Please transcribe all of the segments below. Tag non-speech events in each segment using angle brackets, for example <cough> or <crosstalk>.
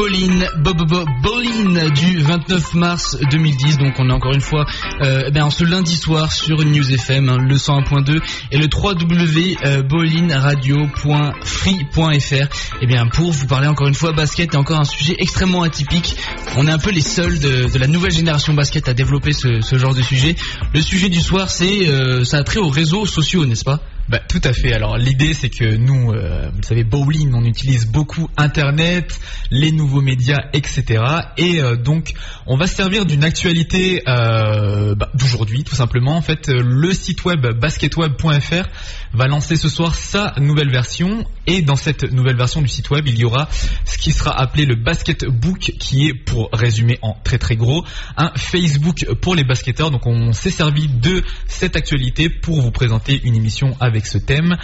Bolin, Bob Bolin du 29 mars 2010. Donc on est encore une fois euh, ben, ce lundi soir sur News FM, hein, le 101.2 et le www.bolinradio.free.fr. Et eh bien pour vous parler encore une fois basket et encore un sujet extrêmement atypique. On est un peu les seuls de, la nouvelle génération basket à développer ce, genre de sujet. Le sujet du soir, c'est euh, ça a trait aux réseaux sociaux, n'est-ce pas? Bah, tout à fait. Alors l'idée c'est que nous, euh, vous savez, Bowling, on utilise beaucoup Internet, les nouveaux médias, etc. Et euh, donc on va se servir d'une actualité euh, bah, d'aujourd'hui, tout simplement. En fait, le site web basketweb.fr va lancer ce soir sa nouvelle version. Et dans cette nouvelle version du site web, il y aura ce qui sera appelé le Basketbook, qui est, pour résumer en très très gros, un Facebook pour les basketteurs. Donc on s'est servi de cette actualité pour vous présenter une émission avec ce thème.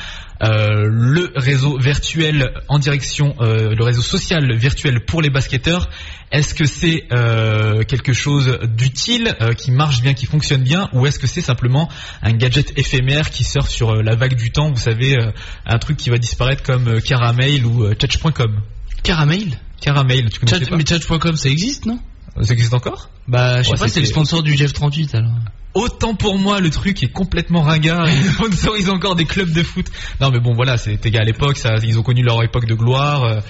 Euh, le réseau virtuel en direction, euh, le réseau social virtuel pour les basketteurs. Est-ce que c'est euh, quelque chose d'utile, qui marche bien, qui fonctionne bien, ou est-ce que c'est simplement un gadget éphémère qui sort sur la vague du temps, vous savez, un truc qui va disparaître comme Caramel ou Touch.com Caramel? Caramel, tu connais pas? Mais Touch.com, ça existe, non? Ça existe encore Bah, je sais pas, c'est le sponsor du Jeff 38 alors. Autant pour moi, le truc est complètement ringard. <laughs> Ils sponsorisent encore des clubs de foot. Non, mais bon, voilà, c'était à l'époque, ça, ils ont connu leur époque de gloire, euh,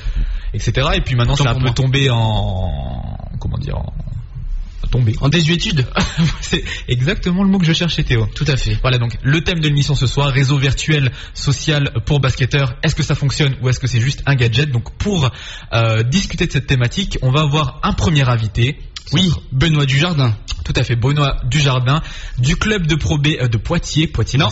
etc. Et puis maintenant, c'est un peu tombé en, comment dire, en, tombé. En désuétude <laughs> C'est exactement le mot que je cherchais Théo. Tout à fait. Voilà donc le thème de l'émission ce soir, réseau virtuel social pour basketteurs. Est-ce que ça fonctionne ou est-ce que c'est juste un gadget? Donc pour euh, discuter de cette thématique, on va avoir un premier invité. Oui, Benoît Dujardin. Tout à fait, Benoît Dujardin, du club de Pro B euh, de Poitiers. Poitiers. Non.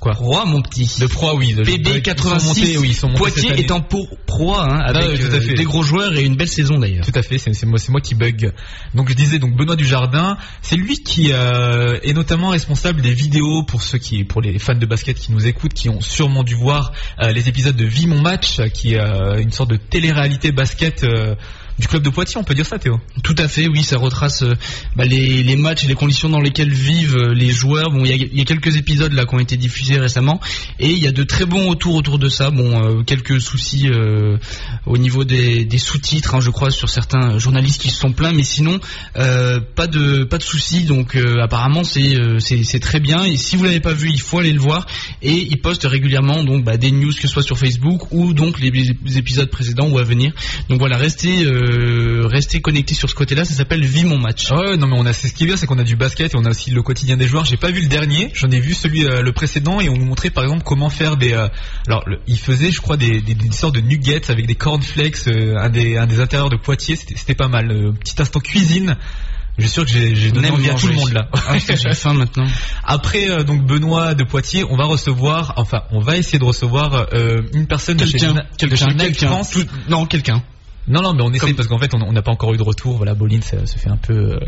Quoi Proie, mon petit. De Proie, oui. De, PB 86. oui, ils sont Poitiers est en Proie, hein, ah avec euh, des gros joueurs et une belle saison d'ailleurs. Tout à fait, c'est moi, moi qui bug. Donc je disais donc Benoît Dujardin, c'est lui qui euh, est notamment responsable des vidéos pour ceux qui, pour les fans de basket qui nous écoutent, qui ont sûrement dû voir les épisodes de Vie mon match, qui est une sorte de télé-réalité basket du club de Poitiers, on peut dire ça Théo? Tout à fait, oui, ça retrace euh, bah, les, matchs et les conditions dans lesquelles vivent euh, les joueurs. Bon, il y, a quelques épisodes là qui ont été diffusés récemment et il y a de très bons retours autour de ça. Bon, euh, quelques soucis au niveau des, sous-titres, hein, je crois, sur certains journalistes qui se sont plaints, mais sinon pas de pas de soucis. Donc apparemment c'est c'est très bien et si vous l'avez pas vu, il faut aller le voir et il poste régulièrement donc bah, des news que ce soit sur Facebook ou donc les, épisodes précédents ou à venir. Donc voilà, restez euh, rester connecté sur ce côté-là. Ça s'appelle Vie mon match. Ah ouais, non mais on a c'est ce qui est bien, c'est qu'on a du basket et on a aussi le quotidien des joueurs. J'ai pas vu le dernier, j'en ai vu celui euh, le précédent et on nous montrait par exemple comment faire des. Euh, alors il faisait, je crois, des, des, des, sortes de nuggets avec des cornflakes, un des un des intérieurs de Poitiers. C'était pas mal. petit instant cuisine. Je suis sûr que j'ai donné envie à tout le monde là. Ah, j'ai faim maintenant. <laughs> Après donc Benoît de Poitiers, on va recevoir, enfin on va essayer de recevoir une personne de chez, quelqu'un, non quelqu'un. Non, non, mais on essaie parce qu'en fait, on n'a pas encore eu de retour. Voilà, Bolin se, se fait un peu euh,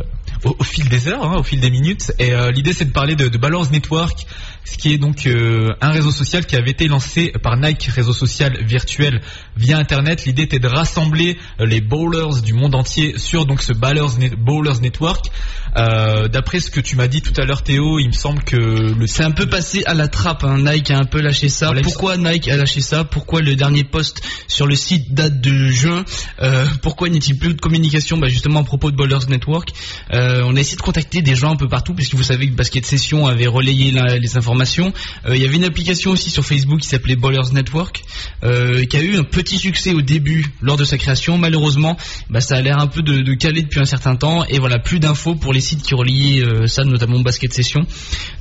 au, fil des heures, hein, au fil des minutes. Et euh, l'idée, c'est de parler de, de Balance Network, ce qui est donc euh, un réseau social qui avait été lancé par Nike, réseau social virtuel via Internet. L'idée était de rassembler les bowlers du monde entier sur donc ce Ballers, Bowlers Network. D'après ce que tu m'as dit tout à l'heure, Théo, il me semble que le c'est un peu passé à la trappe. Hein. Nike a un peu lâché ça. Pourquoi Nike a lâché ça? Pourquoi le dernier post sur le site date de juin? Euh, pourquoi n'est-il plus de communication bah Justement à propos de Bowlers Network, euh, on a essayé de contacter des gens un peu partout puisque vous savez que Basket Session avait relayé les informations. Euh, il y avait une application aussi sur Facebook qui s'appelait Bowlers Network, qui a eu un petit succès au début lors de sa création. Malheureusement, bah, ça a l'air un peu de, de, caler depuis un certain temps et voilà plus d'infos pour les sites qui relayaient ça, notamment Basket Session.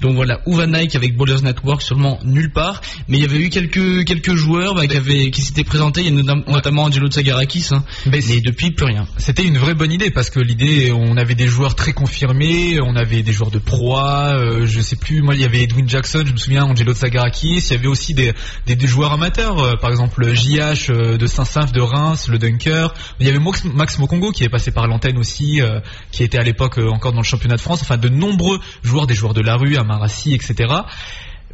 Donc voilà, où va Nike avec Bowlers Network Sûrement nulle part. Mais il y avait eu quelques quelques joueurs bah, qui avaient qui s'étaient présentés. Il y a notamment Angelo Tsagarakis. Hein, mais, depuis plus rien. C'était une vraie bonne idée parce que l'idée, on avait des joueurs très confirmés, on avait des joueurs de proie, euh, je sais plus, moi il y avait Edwin Jackson, je me souviens, Angelo Tsagarakis, il y avait aussi des, des, joueurs amateurs, euh, par exemple JH euh, de Saint-Symph de Reims, le Dunker, il y avait Max, Max Mokongo qui est passé par l'antenne aussi, qui était à l'époque encore dans le championnat de France, enfin de nombreux joueurs, des joueurs de la rue, Amarassi, etc.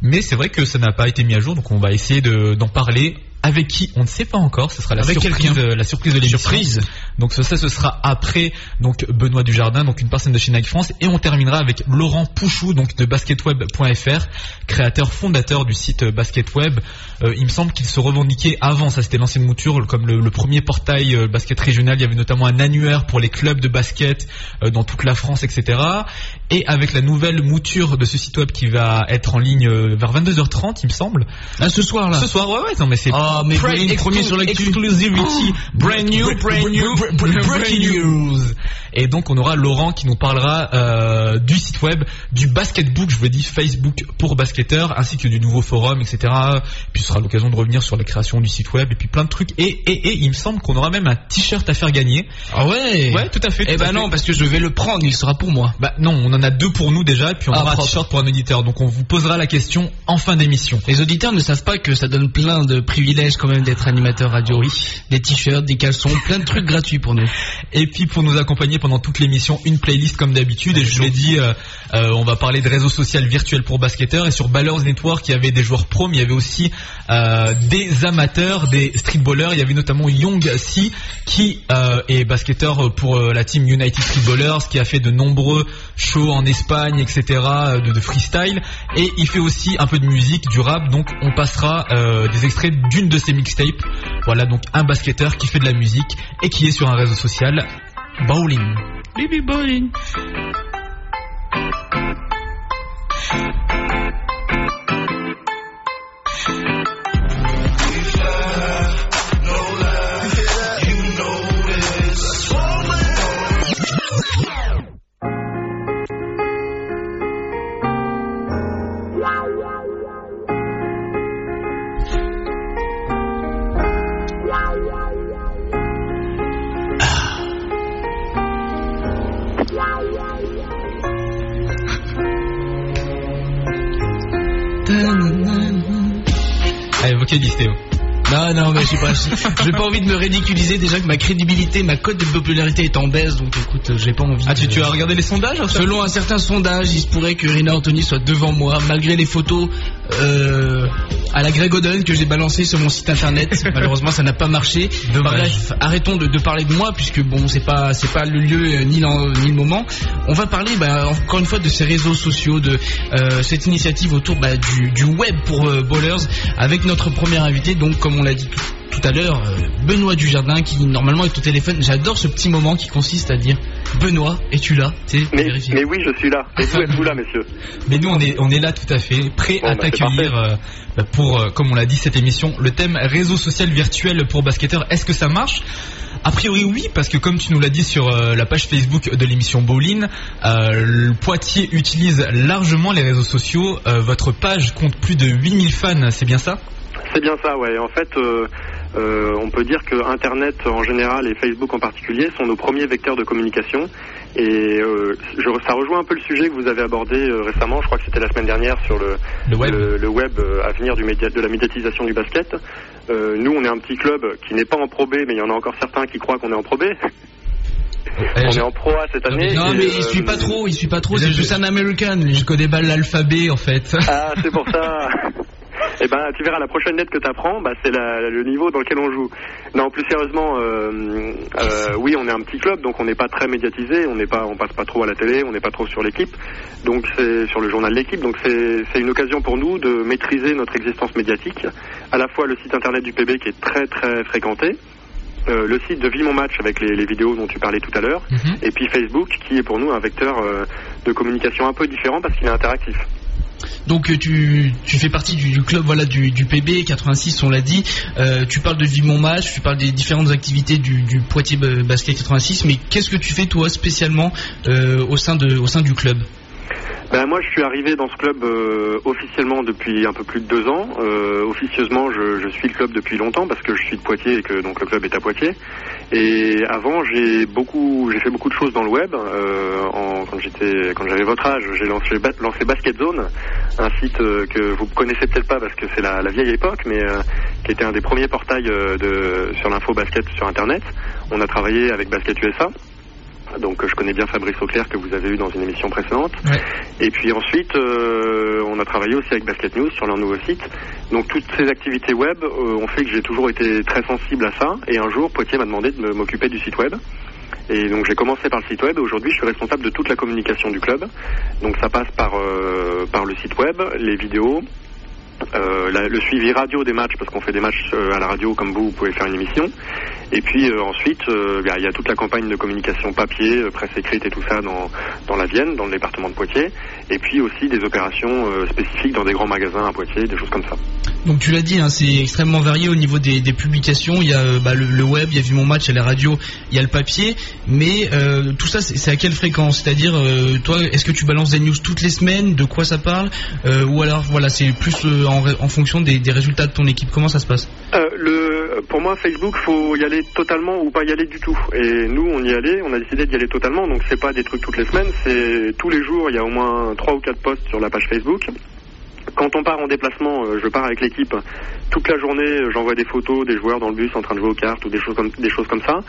Mais c'est vrai que ça n'a pas été mis à jour, donc on va essayer d'en parler avec qui on ne sait pas encore. Ce sera la surprise, euh, la surprise de l'émission. Surprise. Donc ça, ce sera après donc Benoît Dujardin, donc une personne de chez Nike France, et on terminera avec Laurent Pouchou, donc de basketweb.fr, créateur fondateur du site Basketweb. Euh, il me semble qu'il se revendiquait avant, ça c'était l'ancienne mouture, comme le, premier portail euh, basket régional. Il y avait notamment un annuaire pour les clubs de basket euh, dans toute la France, etc. Et avec la nouvelle mouture de ce site web qui va être en ligne vers 22h30, il me semble. Ah, ce soir là. Ce soir, ouais, ouais. Non mais c'est. Ah, mais premier sur Exclusivity, oh, brand new, brand new, breaking news. Et donc on aura Laurent qui nous parlera euh, du site web, du basketbook, je vous dis Facebook pour basketteurs, ainsi que du nouveau forum, etc. Puis ce sera l'occasion de revenir sur la création du site web et puis plein de trucs. Et, et, et il me semble qu'on aura même un t-shirt à faire gagner. Ah ouais? Ouais, tout à fait. eh ben non, parce que je vais le prendre, il sera pour moi. Bah non, on en a deux pour nous déjà, et puis on ah, aura un t-shirt pour un auditeur. Donc on vous posera la question en fin d'émission. Les auditeurs ne savent pas que ça donne plein de privilèges quand même d'être animateur radio. Oui. Des t-shirts, des caleçons, plein de trucs gratuits pour nous. Et puis pour nous accompagner pendant toute l'émission, une playlist comme d'habitude. Et je vous l'ai dit, euh, euh, on va parler de réseaux sociaux virtuels pour basketteurs. Et sur Ballers Network, il y avait des joueurs pro, mais il y avait aussi euh, des amateurs, des streetballers. Il y avait notamment Young Si, qui est basketteur pour la team United Streetballers, qui a fait de nombreux shows en Espagne, etc., de freestyle. Et il fait aussi un peu de musique, du rap. Donc on passera des extraits d'une de ses mixtapes. Voilà, donc un basketteur qui fait de la musique et qui est sur un réseau social, Bowling. Baby Bowling. Allez, vocalise Théo. Non, non, mais je sais pas, j'ai pas envie de me ridiculiser déjà que ma crédibilité, ma cote de popularité est en baisse, donc écoute, j'ai pas envie. Ah, tu, tu as regardé les sondages Selon un certain sondage, il se pourrait que Rina Anthony soit devant moi, malgré les photos euh, à la Greg Oden que j'ai balancé sur mon site internet. <laughs> Malheureusement, ça n'a pas marché. Bref, arrêtons de, de, parler de moi puisque bon, c'est pas c'est pas le lieu euh, ni, ni le moment. On va parler bah, encore une fois de ces réseaux sociaux, de euh, cette initiative autour bah, du, du, web pour euh, bowlers avec notre premier invité. Donc, comme on l'a dit tout, tout à l'heure, euh, Benoît Dujardin qui normalement est au téléphone. J'adore ce petit moment qui consiste à dire Benoît, es-tu là? Mais, mais, oui, je suis là. Et vous êtes-vous là, messieurs? <laughs> Mais nous, on est, on est là tout à fait, prêt à bah, t'accueillir euh, pour, euh, comme on l'a dit, cette émission. Le thème réseau social virtuel pour basketteurs, est-ce que ça marche? A priori oui, parce que comme tu nous l'as dit sur la page Facebook de l'émission Bowling, euh, Poitiers utilise largement les réseaux sociaux. votre page compte plus de 8000 fans, c'est bien ça? C'est bien ça, ouais. En fait, euh, on peut dire que Internet en général et Facebook en particulier sont nos premiers vecteurs de communication. Et euh, ça rejoint un peu le sujet que vous avez abordé euh, récemment, je crois que c'était la semaine dernière sur le, le web, à venir du média, de la médiatisation du basket. nous, on est un petit club qui n'est pas en Pro B, mais il y en a encore certains qui croient qu'on est en Pro B. on est en Pro A cette année. Non, mais il suit pas trop, il suit pas trop, c'est juste un American. Je connais pas l'alphabet en fait. Ah, c'est pour ça. <laughs> Eh ben, tu verras, la prochaine lettre que tu apprends, bah, c'est le niveau dans lequel on joue. Non, plus sérieusement, euh, euh, oui, on est un petit club, donc on n'est pas très médiatisé, on n'est pas, on passe pas trop à la télé, on n'est pas trop sur l'équipe, donc c'est sur le journal de l'équipe, donc c'est une occasion pour nous de maîtriser notre existence médiatique, à la fois le site internet du PB qui est très très fréquenté, euh, le site de Vie Mon Match avec les, vidéos dont tu parlais tout à l'heure, mhm. et puis Facebook qui est pour nous un vecteur de communication un peu différent parce qu'il est interactif. Donc euh, tu, tu fais partie du, club voilà du, PB 86 on l'a dit. Euh, tu parles de Vivement Match, tu parles des différentes activités du, Poitiers Basket 86, mais qu'est-ce que tu fais toi spécialement euh, au sein du club? Ben, moi, je suis arrivé dans ce club officiellement depuis un peu plus de deux ans. officieusement, je, je, suis le club depuis longtemps parce que je suis de Poitiers et que donc le club est à Poitiers. Et avant, j'ai beaucoup, j'ai fait beaucoup de choses dans le web. Euh, en, quand j'étais, quand j'avais votre âge, j'ai lancé, lancé Basket Zone, un site euh, que vous connaissez peut-être pas parce que c'est la, la, vieille époque, mais euh, qui était un des premiers portails euh, de, sur l'info basket sur Internet. On a travaillé avec Basket USA. Donc je connais bien Fabrice Auclair que vous avez eu dans une émission précédente. Et puis ensuite, on a travaillé aussi avec Basket News sur leur nouveau site. Donc toutes ces activités web ont fait que j'ai toujours été très sensible à ça. Et un jour, Poitiers m'a demandé de m'occuper du site web. Et donc j'ai commencé par le site web aujourd'hui je suis responsable de toute la communication du club. Donc ça passe par, par le site web, les vidéos, euh, le suivi radio des matchs, parce qu'on fait des matchs euh, à la radio comme vous, vous pouvez faire une émission. Et puis euh, ensuite, il y a toute la campagne de communication papier, presse écrite et tout ça dans, dans la Vienne, dans le département de Poitiers. Et puis aussi des opérations spécifiques dans des grands magasins à Poitiers, des choses comme ça. Donc tu l'as dit, hein, c'est extrêmement varié au niveau des, publications. Il y a bah, le, web, il y a vu mon match, a la radio, il y a le papier. Mais tout ça, c'est à quelle fréquence? C'est-à-dire, toi, est-ce que tu balances des news toutes les semaines? De quoi ça parle? Ou alors, voilà, c'est plus en, fonction des, résultats de ton équipe Comment ça se passe? Euh, Pour moi, Facebook, faut y aller totalement ou pas y aller du tout. Et nous, on y allait, on a décidé d'y aller totalement. Donc c'est pas des trucs toutes les semaines, c'est tous les jours. Il y a au moins trois ou quatre posts sur la page Facebook. Quand on part en déplacement, euh, je pars avec l'équipe. Toute la journée, euh, j'envoie des photos des joueurs dans le bus en train de jouer aux cartes ou des choses comme, des choses comme ça.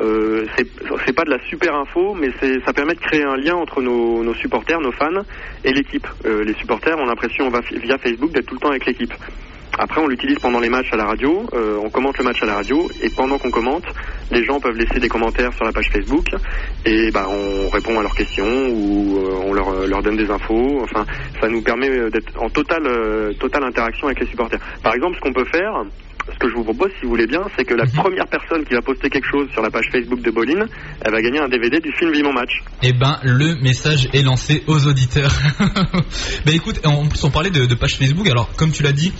Euh, c'est pas de la super info, mais ça permet de créer un lien entre nos, supporters, nos fans et l'équipe. Euh, les supporters ont l'impression via Facebook d'être tout le temps avec l'équipe. Après, on l'utilise pendant les matchs à la radio. Euh, on commente le match à la radio et pendant qu'on commente, les gens peuvent laisser des commentaires sur la page Facebook et bah, on répond à leurs questions ou euh, on leur, leur, donne des infos. Enfin, ça nous permet d'être en totale, totale interaction avec les supporters. Par exemple, ce qu'on peut faire, ce que je vous propose, si vous voulez bien, c'est que la mhm. première personne qui va poster quelque chose sur la page Facebook de Bolin, elle va gagner un DVD du film Vivant Match. Eh ben, le message est lancé aux auditeurs. <laughs> bah écoute, en plus on parlait de, page Facebook, alors comme tu l'as dit,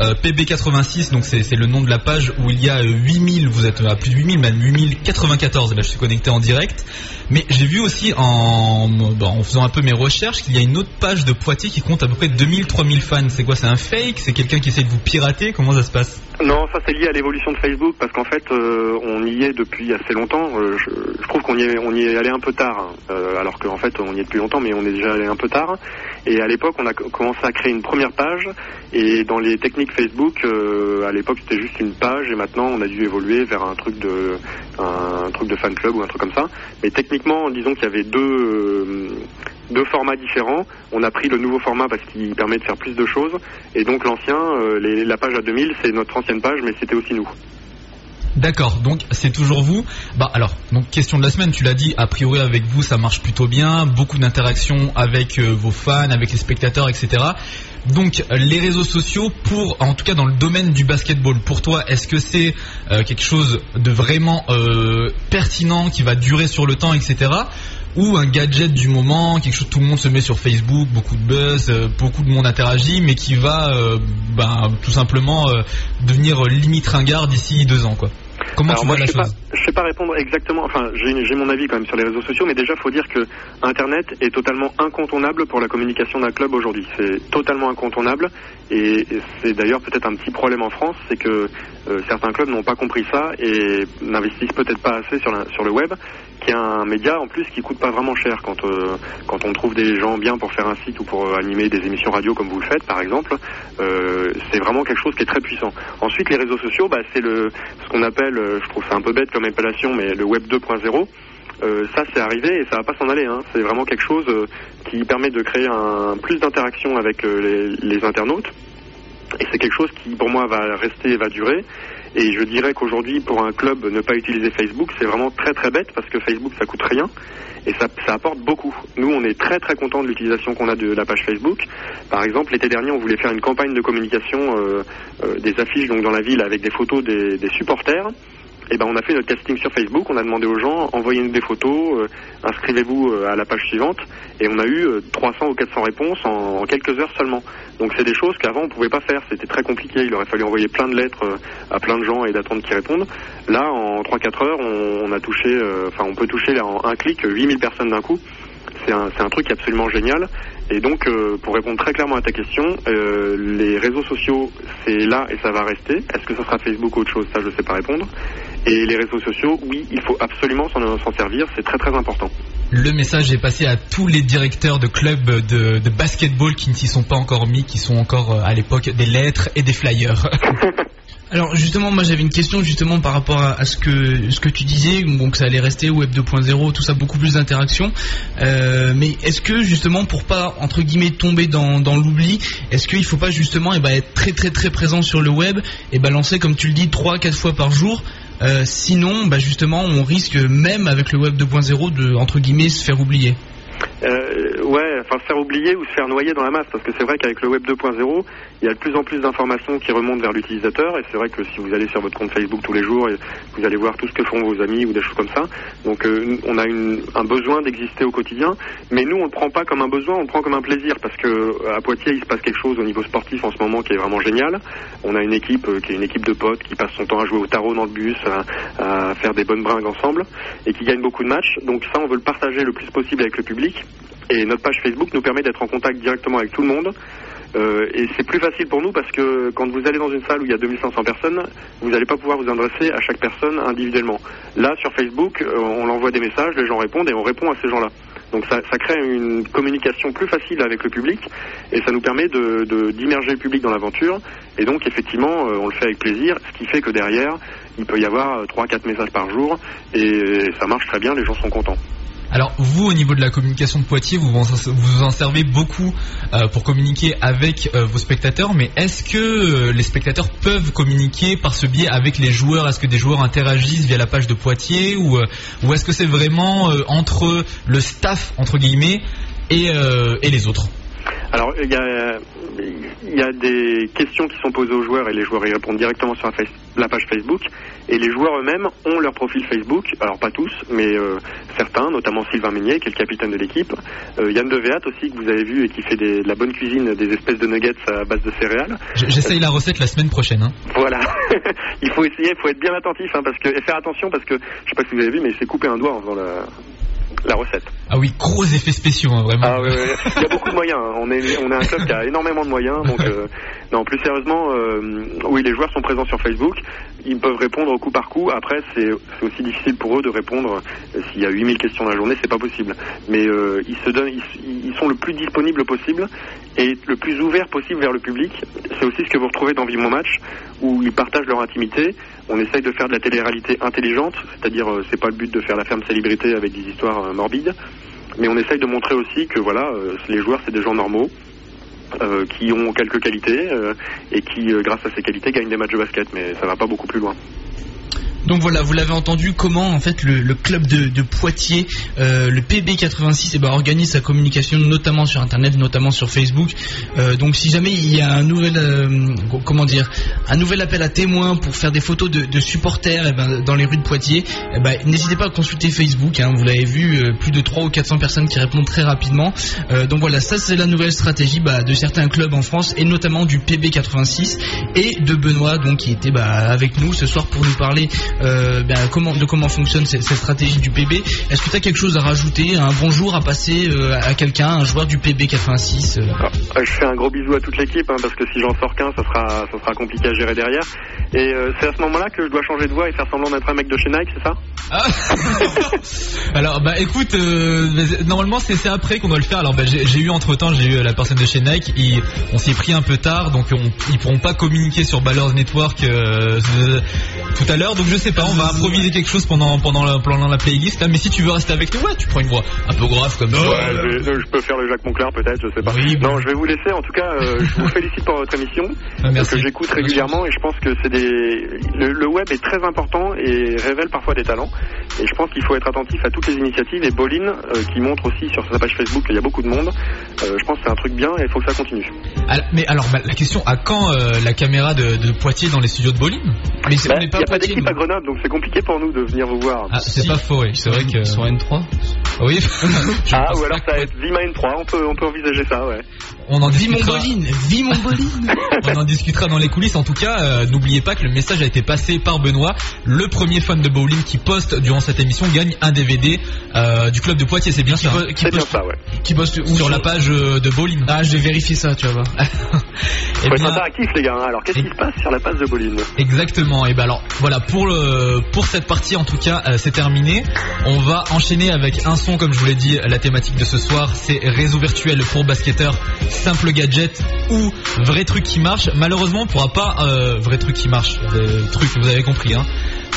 euh, PB86, donc c'est le nom de la page où il y a 8000, vous êtes à plus de 8000, même 8094, là je suis connecté en direct. Mais j'ai vu aussi en, en faisant un peu mes recherches qu'il y a une autre page de Poitiers qui compte à peu près 2000-3000 fans. C'est quoi? C'est un fake? C'est quelqu'un qui essaie de vous pirater? Comment ça se passe? Non, ça c'est lié à l'évolution de Facebook parce qu'en fait euh, on y est depuis assez longtemps. Euh, je, trouve qu'on y est, on y est allé un peu tard, hein. euh, alors qu'en fait on y est depuis longtemps, mais on est déjà allé un peu tard. Et à l'époque on a commencé à créer une première page et dans les techniques Facebook, à l'époque c'était juste une page et maintenant on a dû évoluer vers un truc de un, truc de fan club ou un truc comme ça. Mais techniquement, disons qu'il y avait deux deux formats différents. On a pris le nouveau format parce qu'il permet de faire plus de choses. Et donc l'ancien, euh, la page à 2000, c'est notre ancienne page, mais c'était aussi nous. D'accord, donc c'est toujours vous. Bah alors, donc question de la semaine, tu l'as dit, a priori avec vous ça marche plutôt bien, beaucoup d'interactions avec euh, vos fans, avec les spectateurs, etc. Donc les réseaux sociaux pour, en tout cas dans le domaine du basketball, pour toi, est-ce que c'est euh, quelque chose de vraiment pertinent qui va durer sur le temps, etc ou un gadget du moment, quelque chose tout le monde se met sur Facebook, beaucoup de buzz, euh, beaucoup de monde interagit, mais qui va euh, ben, tout simplement euh, devenir limite ringard d'ici deux ans quoi. Comment tu vois la chose Je ne sais pas répondre exactement. Enfin, j'ai mon avis quand même sur les réseaux sociaux, mais déjà, faut dire que Internet est totalement incontournable pour la communication d'un club aujourd'hui. C'est totalement incontournable, et, c'est d'ailleurs peut-être un petit problème en France, c'est que certains clubs n'ont pas compris ça et n'investissent peut-être pas assez sur, sur le web qui est un média en plus qui coûte pas vraiment cher quand euh, quand on trouve des gens bien pour faire un site ou pour euh, animer des émissions radio comme vous le faites par exemple euh, c'est vraiment quelque chose qui est très puissant ensuite les réseaux sociaux bah, c'est ce qu'on appelle je trouve ça un peu bête comme appellation mais le web 2.0 ça c'est arrivé et ça va pas s'en aller. Hein. C'est vraiment quelque chose qui permet de créer plus d'interaction avec les, internautes. Et c'est quelque chose qui pour moi va rester, va durer. Et je dirais qu'aujourd'hui, pour un club, ne pas utiliser Facebook, c'est vraiment très très bête parce que Facebook, ça coûte rien et ça, apporte beaucoup. Nous, on est très très content de l'utilisation qu'on a de la page Facebook. Par exemple, l'été dernier, on voulait faire une campagne de communication euh, euh, des affiches donc dans la ville avec des photos des, supporters et eh ben on a fait notre casting sur Facebook, on a demandé aux gens envoyez-nous des photos, euh, inscrivez-vous euh, à la page suivante et on a eu 300 euh, ou 400 réponses en, quelques heures seulement. Donc c'est des choses qu'avant on pouvait pas faire, c'était très compliqué, il aurait fallu envoyer plein de lettres à plein de gens et d'attendre qu'ils répondent. Là en 3-4 heures on, a touché, enfin on peut toucher en un clic 8000 personnes d'un coup. C'est un, un, truc absolument génial. Et donc, pour répondre très clairement à ta question, les réseaux sociaux, c'est là et ça va rester. Est-ce que ça sera Facebook ou autre chose? Ça, je ne sais pas répondre. Et les réseaux sociaux, oui, il faut absolument s'en servir, c'est très très important. Le message est passé à tous les directeurs de clubs de, de basketball qui ne s'y sont pas encore mis, qui sont encore euh, à l'époque des lettres et des flyers. <laughs> Alors justement, moi j'avais une question justement par rapport à, ce que ce que tu disais, donc ça allait rester web 2.0, tout ça beaucoup plus d'interaction. Euh, mais est-ce que justement pour pas entre guillemets tomber dans, dans l'oubli, est-ce qu'il faut pas justement eh ben, être très très très présent sur le web et balancer comme tu le dis trois quatre fois par jour euh, sinon, bah justement, on risque même avec le web 2.0 de entre guillemets se faire oublier. Euh, ouais, enfin se faire oublier ou se faire noyer dans la masse, parce que c'est vrai qu'avec le web 2.0, il y a de plus en plus d'informations qui remontent vers l'utilisateur, et c'est vrai que si vous allez sur votre compte Facebook tous les jours, vous allez voir tout ce que font vos amis ou des choses comme ça. Donc euh, on a une, un besoin d'exister au quotidien, mais nous on le prend pas comme un besoin, on le prend comme un plaisir, parce que à Poitiers il se passe quelque chose au niveau sportif en ce moment qui est vraiment génial. On a une équipe euh, qui est une équipe de potes qui passe son temps à jouer au tarot dans le bus, à, à faire des bonnes bringues ensemble, et qui gagne beaucoup de matchs. Donc ça on veut le partager le plus possible avec le public. Et notre page Facebook nous permet d'être en contact directement avec tout le monde. Euh, et c'est plus facile pour nous parce que quand vous allez dans une salle où il y a 2500 personnes, vous n'allez pas pouvoir vous adresser à chaque personne individuellement. Là, sur Facebook, euh, on envoie des messages, les gens répondent et on répond à ces gens-là. Donc ça, ça, crée une communication plus facile avec le public et ça nous permet de, d'immerger le public dans l'aventure. Et donc effectivement, euh, on le fait avec plaisir, ce qui fait que derrière, il peut y avoir 3-4 messages par jour et ça marche très bien, les gens sont contents. Alors vous, au niveau de la communication de Poitiers, vous vous en servez beaucoup euh, pour communiquer avec euh, vos spectateurs, mais est-ce que euh, les spectateurs peuvent communiquer par ce biais avec les joueurs? Est-ce que des joueurs interagissent via la page de Poitiers ou, est-ce que c'est vraiment entre le staff entre guillemets et, et les autres? Alors, il y a, il y a des questions qui sont posées aux joueurs et les joueurs y répondent directement sur la, page Facebook. Et les joueurs eux-mêmes ont leur profil Facebook, alors pas tous, mais euh, certains, notamment Sylvain Meignet, qui est le capitaine de l'équipe. Euh, Yann Devéat aussi, que vous avez vu et qui fait de la bonne cuisine, des espèces de nuggets à base de céréales. J'essaye la recette la semaine prochaine. Hein. Voilà. <laughs> il faut essayer, il faut être bien attentif hein, parce que, et faire attention parce que, je sais pas si vous avez vu, mais il s'est coupé un doigt en faisant la, la recette. Ah oui, gros effets spéciaux, hein, vraiment. Ah, oui, Il y a beaucoup de moyens. Hein. On est, on est un club qui a énormément de moyens. Donc, <laughs> euh, non, plus sérieusement, euh, oui, les joueurs sont présents sur Facebook. Ils peuvent répondre au coup par coup. Après, c'est aussi difficile pour eux de répondre. Euh, s'il y a 8000 questions dans la journée, c'est pas possible. Mais ils se donnent, ils, ils, sont le plus disponibles possible et le plus ouvert possible vers le public. C'est aussi ce que vous retrouvez dans Vivre mon match, où ils partagent leur intimité. On essaye de faire de la télé-réalité intelligente, c'est-à-dire c'est pas le but de faire la ferme célébrité avec des histoires morbide, mais on essaye de montrer aussi que voilà, euh, les joueurs c'est des gens normaux. Euh, qui ont quelques qualités euh, et qui, grâce à ces qualités, gagnent des matchs de basket, mais ça va pas beaucoup plus loin. Donc voilà, vous l'avez entendu, comment en fait le, club de, Poitiers, euh, le PB86, eh ben, organise sa communication notamment sur Internet, notamment sur Facebook. Euh, donc si jamais il y a un nouvel, euh, comment dire, un nouvel appel à témoins pour faire des photos de, supporters eh ben, dans les rues de Poitiers, eh ben, n'hésitez pas à consulter Facebook. Hein, vous l'avez vu, plus de 3 ou 400 personnes qui répondent très rapidement. donc voilà, ça c'est la nouvelle stratégie bah, de certains clubs en France et notamment du PB86 et de Benoît, donc qui était bah, avec nous ce soir pour nous parler euh, ben, comment, de comment fonctionne cette, stratégie du PB. Est-ce que tu as quelque chose à rajouter, un bonjour à passer euh, à quelqu'un, un joueur du PB 86 euh? Ah, Je fais un gros bisou à toute l'équipe hein, parce que si j'en sors qu'un, ça sera, ça sera compliqué à gérer derrière. Et c'est à ce moment-là que je dois changer de voix et faire semblant d'être un mec de chez Nike, c'est ça? Ah <laughs> Alors bah écoute, normalement c'est après qu'on doit le faire. Alors bah, j'ai eu entre temps, j'ai eu la personne de chez Nike, on s'y est pris un peu tard, donc on, ils pourront pas communiquer sur Ballers Network tout à l'heure, donc je sais pas, on va improviser quelque chose pendant pendant la, pendant la playlist là, mais si tu veux rester avec nous, ouais, tu prends une voix un peu grave comme ça. Ouais, je, peux faire le Jacques Monclar peut-être, je sais pas. non, je vais vous laisser. En tout cas, euh, je vous <laughs> félicite pour votre émission, ah, que j'écoute régulièrement et je pense que c'est des le, web est très important et révèle parfois des talents. Et je pense qu'il faut être attentif à toutes les initiatives et Bolin euh, qui montre aussi sur sa page Facebook qu'il y a beaucoup de monde. Euh, je pense que c'est un truc bien et il faut que ça continue. mais alors bah, la question, à quand la caméra de, Poitiers dans les studios de Bolin Mais bah, n'y a pas à Donc c'est compliqué pour nous de venir vous voir. Ah, c'est pas faux, oui. C'est vrai que. Sur N3 Oui. <laughs> ah, ou alors ça va être Vima N3, on peut, on peut envisager ça, ouais. On en discutera. Vie <laughs> on en discutera dans les coulisses. En tout cas, euh, n'oubliez pas que le message a été passé par Benoît. Le premier fan de bowling qui poste durant cette émission gagne un DVD euh, du club de Poitiers. C'est bien ça. Qui, poste, ça, ouais. Qui poste sur, la page euh, de bowling. Ah, je vais vérifier ça, tu vas voir. <laughs> Faut être interactif les gars. hein. Alors qu'est-ce qui se passe sur la passe de bowling? Exactement. Et ben alors voilà pour le pour cette partie en tout cas euh, c'est terminé. On va enchaîner avec un son comme je vous l'ai dit la thématique de ce soir c'est réseau virtuel pour basketteurs, simple gadget ou vrai truc qui marche. Malheureusement on pourra pas euh, vrai truc qui marche, euh, truc vous avez compris hein.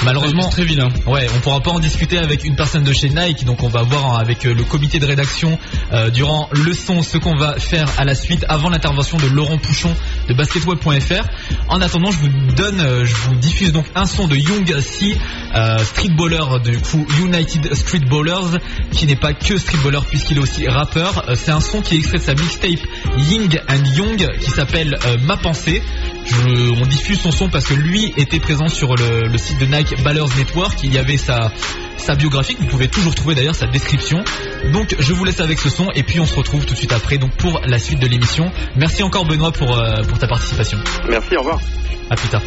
Malheureusement, très vilain. Ouais, on pourra pas en discuter avec une personne de chez Nike, donc on va voir avec euh, le comité de rédaction euh, durant le son ce qu'on va faire à la suite avant l'intervention de Laurent Pouchon de basketweb.fr. En attendant, je vous donne, euh, je vous diffuse donc un son de Young euh, streetballer du coup United Streetballers, qui n'est pas que streetballer puisqu'il est aussi rappeur. C'est un son qui est extrait de sa mixtape Ying and Young qui s'appelle Ma pensée. Je- on diffuse son son parce que lui était présent sur le, le site de Nike Ballers Network. Il y avait sa, sa biographie vous pouvez toujours trouver d'ailleurs sa description. Donc je vous laisse avec ce son et puis on se retrouve tout de suite après donc pour la suite de l'émission. Merci encore Benoît pour, euh, pour ta participation. Merci, au revoir. À plus tard.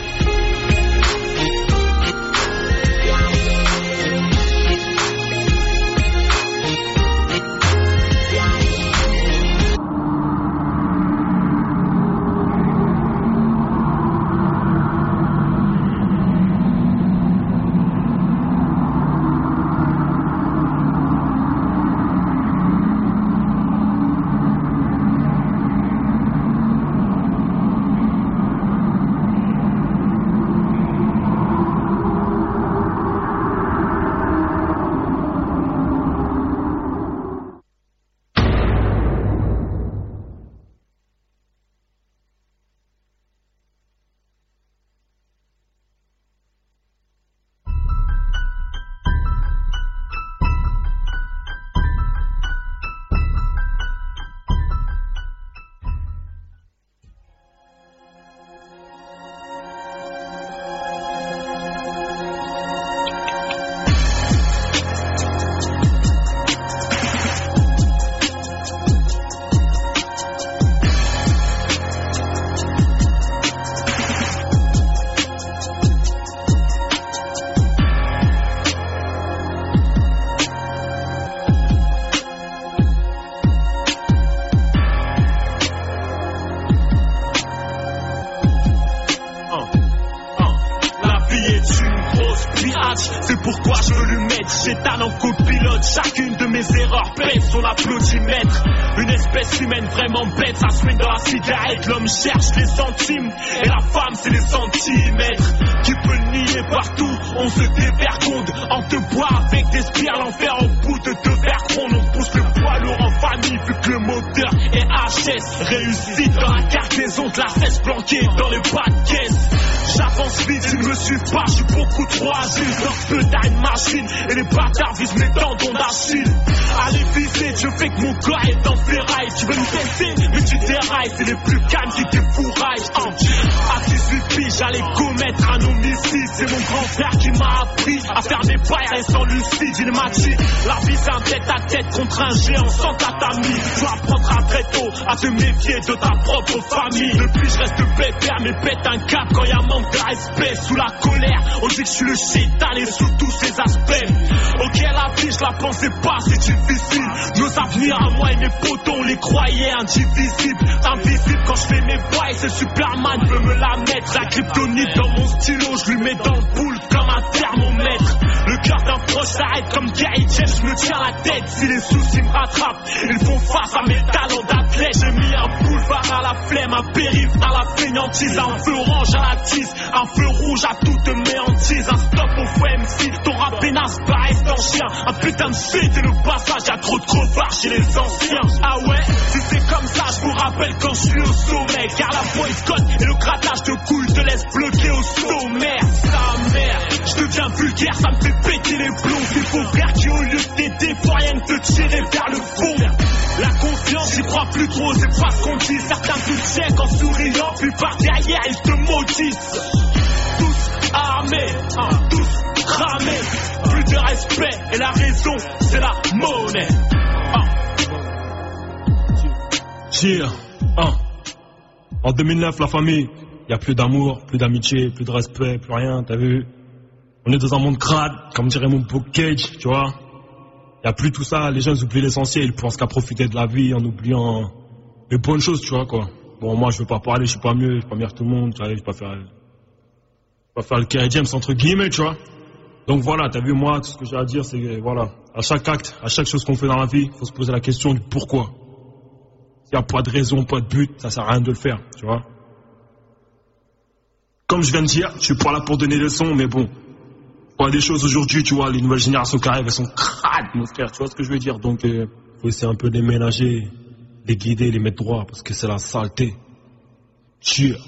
En copilote. Chacune de mes erreurs pèse son applaudimètre. Une espèce humaine vraiment bête, ça se met dans la cigarette. L'homme cherche les centimes et la femme c'est les centimètres. Qui peut nier partout, on se dévergonde. En te bois avec des spires, l'enfer au bout de deux verres. On pousse le poids lourd en famille vu que le moteur est Réussite dans la cargaison de la cesse planquée dans les bas de caisse. J'avance vite, ils me suivent pas, je suis beaucoup trop agile. T'as une machine et les bâtards visent mes tendons d'Achille. Allez viser, je fais que mon corps est en ferraille. Tu veux me tester, mais tu dérailles, c'est les plus calmes qui t'effouraillent. Hein. À 18 piges, j'allais commettre un homicide. C'est mon grand frère qui m'a appris à faire des bails restant lucide. Il m'a dit, la vie c'est un tête à tête contre un géant sans tatami. Tu apprendras très tôt à te méfier de ta propre famille. Depuis, je reste pépère, mais pète un cap quand y a manque de respect. Sous la colère, on dit que je suis le chétan et sous tous ses aspects. Ok, la vie, je la pensais pas, c'est Nos avenirs à moi et mes potos, on les croyait indivisibles. Invisibles quand je fais mes bails, c'est Superman veut me la mettre. La kryptonite dans mon stylo, je lui mets dans le boule comme un thermomètre. Le cœur d'un proche s'arrête comme Gary je me tiens la tête si les soucis me rattrapent. Ils font face à mes talents d'athlète. J'ai mis un boulevard à la flemme, un périph' à la fainéantise, un feu orange à la tise, un feu rouge à toute mes un stop au fou MC. Ton rap pénasse paraît en chien, un putain de suite et le passage, y'a trop de crevards chez les anciens. Ah ouais, si c'est comme ça, je vous rappelle quand je suis au sommet, car la code et le grattage de couilles te laisse bloqué au je deviens vulgaire, ça me fait péter les plombs. Il faut frère qui au lieu de t'aider, faut rien te tirer vers le fond. La confiance, j'y crois plus trop, c'est pas ce qu'on dit. Certains te en souriant, puis par derrière, ils te maudissent. Tous armés, tous cramés. Plus de respect, et la raison, c'est la monnaie. Hein. Cheer. Hein. En 2009, la famille, y a plus d'amour, plus d'amitié, plus de respect, plus rien, t'as vu? On est dans un monde crade, comme dirait mon book Cage, tu vois Y a plus tout ça, les ils oublient l'essentiel, ils pensent qu'à profiter de la vie en oubliant les bonnes choses, tu vois quoi. Bon, moi, je veux pas parler, je suis pas mieux, je vais pas mieux que tout le monde, tu vois, je vais pas faire, pas faire le Kerry James entre guillemets, tu vois. Donc voilà, t'as vu, moi, tout ce que j'ai à dire, c'est voilà, à chaque acte, à chaque chose qu'on fait dans la vie, faut se poser la question du pourquoi. S'il n'y a pas de raison, pas de but, ça sert à rien de le faire, tu vois. Comme je viens de dire, je suis pas là pour donner des leçons, mais bon, a des choses aujourd'hui, tu vois, les nouvelles générations qui arrivent, elles sont crades, mon frère, tu vois ce que je veux dire? Donc, il faut essayer un peu de les ménager, les guider, les mettre droit, parce que c'est la saleté. Sûr.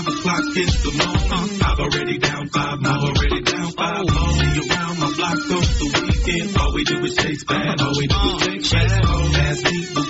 five o'clock in the morning. I've already down five, I've already down five. See you around my block on the weekend. All we do is chase bad, all we do is chase bad. Ask me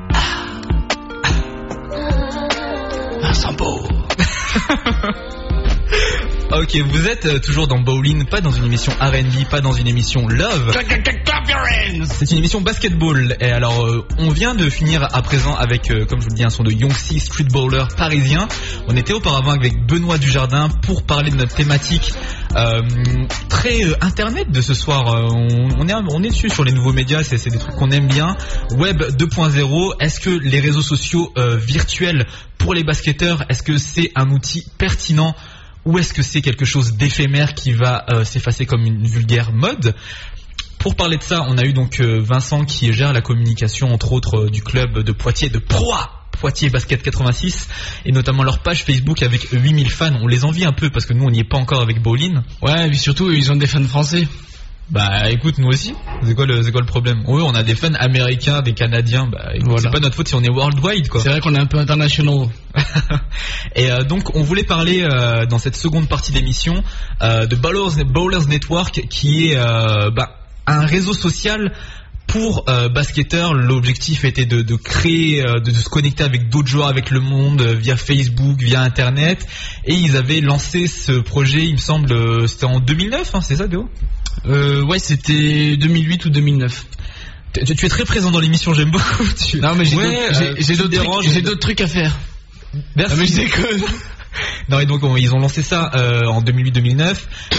Beau. <laughs> Ok, vous êtes euh, toujours dans Bowling, pas dans une émission R&B, pas dans une émission Love. C'est une émission basketball. Et alors, euh, on vient de finir à présent avec, euh, comme je vous le dis, un son de Yongsi, street bowler parisien. On était auparavant avec Benoît Dujardin pour parler de notre thématique euh, très euh, internet de ce soir. Euh, on, est on est dessus sur les nouveaux médias, c'est des trucs qu'on aime bien. Web 2.0. Est-ce que les réseaux sociaux euh, virtuels pour les basketteurs, est-ce que c'est un outil pertinent ou est-ce que c'est quelque chose d'éphémère qui va s'effacer comme une vulgaire mode? Pour parler de ça, on a eu donc euh, Vincent qui gère la communication entre autres euh, du club de Poitiers de Proie. Poitiers Basket 86 et notamment leur page Facebook avec 8000 fans. On les envie un peu parce que nous on n'y est pas encore avec Bowling. Ouais, et puis surtout, ils ont des fans français. Bah écoute, nous aussi. C'est quoi le, quoi le problème? Oui, on a des fans américains, des Canadiens. Bah écoute, Voilà. c'est pas notre faute si on est worldwide quoi. C'est vrai qu'on est un peu international. <laughs> Et euh, donc on voulait parler euh, dans cette seconde partie d'émission euh, de Bowlers Network qui est bah, un réseau social pour euh, basketteurs. L'objectif était de, de créer, euh, de, de se connecter avec d'autres joueurs, avec le monde euh, via Facebook, via Internet. Et ils avaient lancé ce projet, il me semble, euh, c'était en 2009, hein, c'est ça Déo ouais, c'était 2008 ou 2009. tu, tu es très présent dans l'émission, j'aime beaucoup. Tu- Non, mais j'ai Ouais, d'autres- trucs- à faire. Merci. Ah, mais je déconne. Non et donc on- ils ont lancé ça euh, en 2008-2009.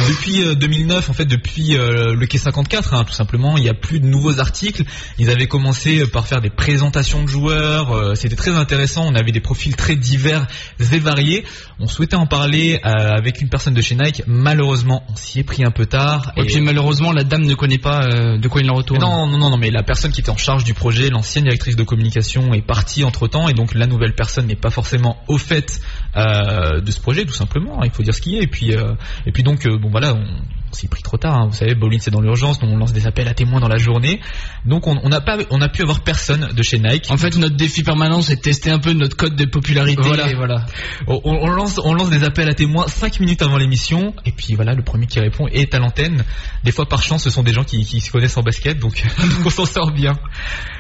Depuis euh, 2009, en fait, depuis euh, le quai 54, hein, tout simplement, il n'y a plus de nouveaux articles. Ils avaient commencé euh, par faire des présentations de joueurs. euh, C'était très intéressant. On avait des profils très divers et variés. On souhaitait en parler euh, avec une personne de chez Nike. Malheureusement, on s'y est pris un peu tard. Et puis malheureusement, la dame ne connaît pas euh, de quoi il en retourne. non, non, non, non, mais la personne qui était en charge du projet, l'ancienne directrice de communication, est partie entre temps, et donc la nouvelle personne n'est pas forcément au fait euh, de ce projet, tout simplement. Il faut dire ce qu'il y a. Et puis, euh, et puis donc, euh, bon voilà, on, on s'y est pris trop tard. hein. Vous savez, Bowling c'est dans l'urgence, donc on lance des appels à témoins dans la journée. Donc on n'a pas, on a pu avoir personne de chez Nike. En fait, notre défi permanent, c'est de tester un peu notre code de popularité. Voilà. et voilà. On, on lance, on lance des appels à témoins 5 minutes avant l'émission, et puis voilà, le premier qui répond est à l'antenne. Des fois, par chance, ce sont des gens qui, qui se connaissent en basket, donc, <laughs> donc on s'en sort bien.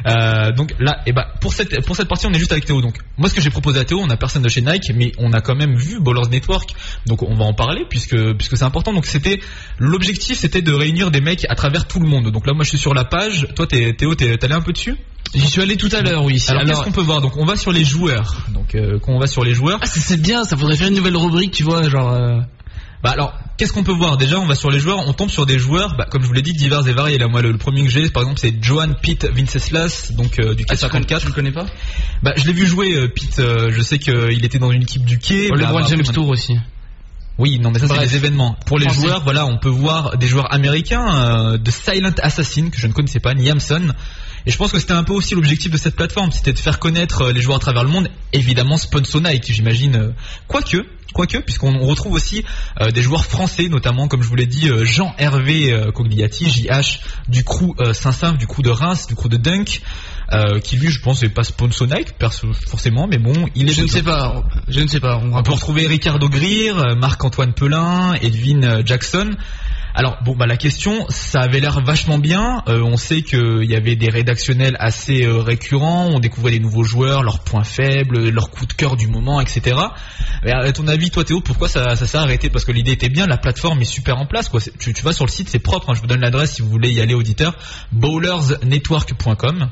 Euh, donc là, et ben pour cette pour cette partie, on est juste avec Théo. Donc moi, ce que j'ai proposé à Théo, on a personne de chez Nike, mais on a quand même vu Ballers Network, donc on va en parler puisque puisque c'est important. Donc c'était l'objectif, c'était de réunir des mecs à travers tout le monde. Donc là, moi, je suis sur la page. Toi, Théo, t'es allé un peu dessus? J'y suis allé tout à l'heure, oui. Alors, Alors, qu'est-ce qu'on peut voir? Donc on va sur les joueurs. Donc euh, quand on va sur les joueurs. ah, c'est bien, ça faudrait faire une nouvelle rubrique, tu vois, genre. euh, Bah alors, qu'est-ce qu'on peut voir? Déjà, on va sur les joueurs, on tombe sur des joueurs, bah, comme je vous l'ai dit, divers et variés. Là, moi, le, le premier que j'ai, par exemple, c'est Johan Pitt Vinceslas, donc euh, du Ah, tu, connais, 54. tu le connais pas? Bah, je l'ai vu jouer, euh, Pitt. euh, je sais qu'il était dans une équipe du quai. Oh, Le Bah, bah, James Tour aussi. Oui, non, mais ça, c'est des événements. Pour les Français. joueurs, voilà, on peut voir des joueurs américains, euh, de Silent Assassin, que je ne connaissais pas, Niamson. Et je pense que c'était un peu aussi l'objectif de cette plateforme, c'était de faire connaître euh, les joueurs à travers le monde, évidemment sponsor Nike, j'imagine. euh, Quoique, quoique, puisqu'on on retrouve aussi euh, des joueurs français, notamment, comme je vous l'ai dit, euh, Jean-Hervé Cogliati, JH, du crew Saint-Saint, du crew de Reims, du crew de Dunk, euh, qui lui, je pense, n'est pas sponsor Nike, perso- forcément, mais bon, il est Je ne sais pas, je ne sais pas. On On peut retrouver Ricardo Greer, euh, Marc-Antoine Pelin, Edwin euh, Jackson. Alors bon bah la question, ça avait l'air vachement bien. Euh, on sait qu'il y avait des rédactionnels assez euh, récurrents. On découvrait les nouveaux joueurs, leurs points faibles, leurs coups de cœur du moment, etc. Mais à ton avis, toi Théo, pourquoi ça, ça s'est arrêté? Parce que l'idée était bien, la plateforme est super en place. Quoi. Tu, tu vas sur le site, c'est propre. hein. Je vous donne l'adresse si vous voulez y aller, auditeur. Bowlersnetwork.com.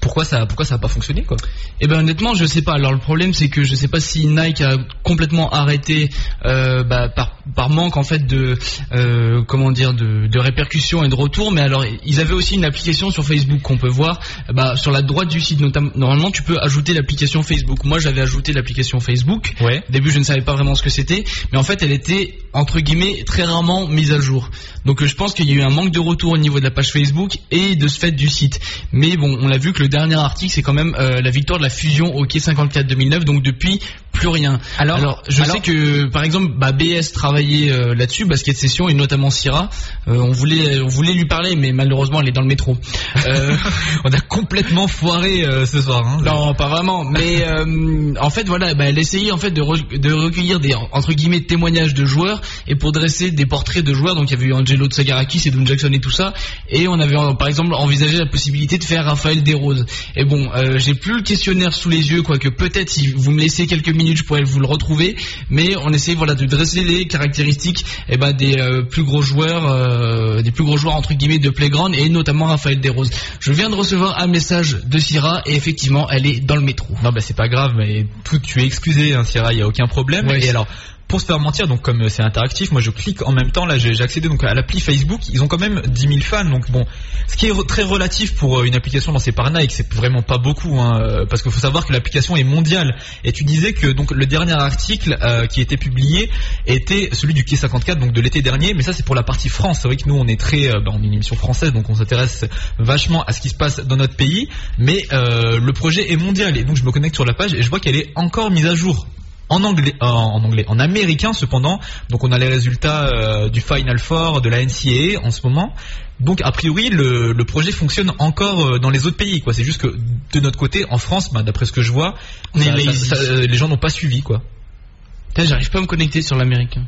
Pourquoi ça, pourquoi ça a pas fonctionné quoi Eh ben honnêtement, je sais pas. Alors le problème, c'est que je sais pas si Nike a complètement arrêté euh, bah, par, par manque en fait de euh, comment dire de, de répercussions et de retours. Mais alors ils avaient aussi une application sur Facebook qu'on peut voir. Bah, sur la droite du site, notamment, normalement, tu peux ajouter l'application Facebook. Moi, j'avais ajouté l'application Facebook. Ouais. Au début, je ne savais pas vraiment ce que c'était, mais en fait, elle était entre guillemets très rarement mise à jour. Donc, euh, je pense qu'il y a eu un manque de retour au niveau de la page Facebook et de ce fait du site. Mais bon, on l'a vu que le dernier article, c'est quand même euh, la victoire de la fusion Hockey 54 2009. Donc depuis, plus rien. Alors- je alors- sais que par exemple, bah, BS travaillait euh, là-dessus, Basket Session et notamment Syrah. Euh, on voulait, on voulait lui parler, mais malheureusement, elle est dans le métro. Euh, <laughs> On a complètement foiré ce soir. Hein. non, pas vraiment. Mais en fait, voilà, bah, elle essayait en fait de, re- de recueillir des entre guillemets témoignages de joueurs et pour dresser des portraits de joueurs. Donc il y avait eu Angelo Tsagarakis et Don Jackson et tout ça. Et on avait par exemple envisagé la possibilité de faire Raphaël Et bon, euh, j'ai plus le questionnaire sous les yeux, quoique peut-être si vous me laissez quelques minutes, je pourrais vous le retrouver. Mais on essayait voilà de dresser les caractéristiques eh ben, des euh, plus gros joueurs, euh, des plus gros joueurs entre guillemets de playground et notamment Raphaël Desroses. Je viens de recevoir un message de Syrah et effectivement, elle est dans le métro. Non bah c'est pas grave, mais tout tu es excusé, hein, Sierra, il y a aucun problème. Ouais, et alors pour se faire mentir, donc comme euh, c'est interactif, moi je clique en même temps. Là j'ai accédé donc à l'appli Facebook. Ils ont quand même 10 000 fans, donc bon, ce qui est très relatif pour euh, une application lancée par Nike, c'est vraiment pas beaucoup, hein, euh, parce qu'il faut savoir que l'application est mondiale. Et tu disais que donc le dernier article euh, qui était publié était celui du Quai 54, donc de l'été dernier, mais ça c'est pour la partie France. C'est vrai que nous on est très, bah, on est une émission française, donc on s'intéresse vachement à ce qui se passe dans notre pays, mais le projet est mondial et donc je me connecte sur la page et je vois qu'elle est encore mise à jour. En anglais, euh, en anglais, en américain cependant. Donc on a les résultats euh, du Final Four de la NCAA en ce moment. Donc a priori le, le projet fonctionne encore euh, dans les autres pays. quoi. C'est juste que de notre côté, en France, bah, d'après ce que je vois, ça- ça- lazy. ça, les gens n'ont pas suivi quoi. J'arrive pas à me connecter sur l'américain.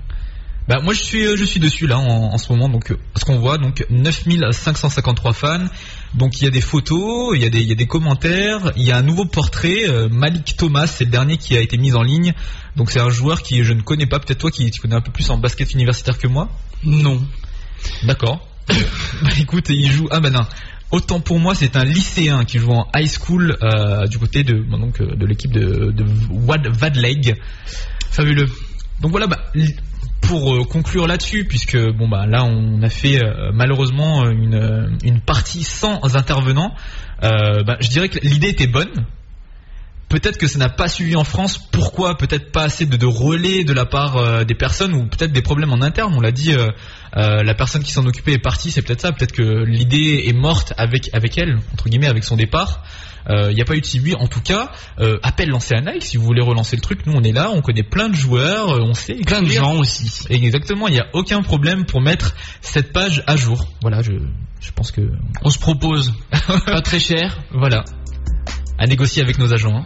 Bah moi je suis je suis dessus là en, en ce moment donc euh, ce qu'on voit donc 9553 fans donc il y a des photos il y a des il y a des commentaires il y a un nouveau portrait euh, Malik Thomas c'est le dernier qui a été mis en ligne donc c'est un joueur qui je ne connais pas peut-être toi qui tu connais un peu plus en basket universitaire que moi Non. d'accord <laughs> bah écoute il joue ah bah non Autant pour moi, c'est un lycéen qui joue en high school euh, du côté de donc de l'équipe de, de Wad Vadleg. Fabuleux. Donc voilà, bah, pour euh, conclure là-dessus, puisque bon bah là on a fait euh, malheureusement euh, une, partie sans intervenants, bah, je dirais que l'idée était bonne. Peut-être que ça n'a pas suivi en France. Pourquoi Peut-être pas assez de, de relais de la part euh, des personnes ou peut-être des problèmes en interne? On l'a dit, euh, euh, la personne qui s'en occupait est partie. C'est peut-être ça. Peut-être que l'idée est morte avec avec elle entre guillemets avec son départ. Il n'y a pas eu de suivi. En tout cas, euh, appel lancé à Nike si vous voulez relancer le truc. Nous on est là, on connaît plein de joueurs, on sait Plein de gens aussi. Exactement, il n'y a aucun problème pour mettre cette page à jour. Voilà, je, je pense que... On se propose. <laughs> pas très cher. Voilà. À négocier avec nos agents. hein.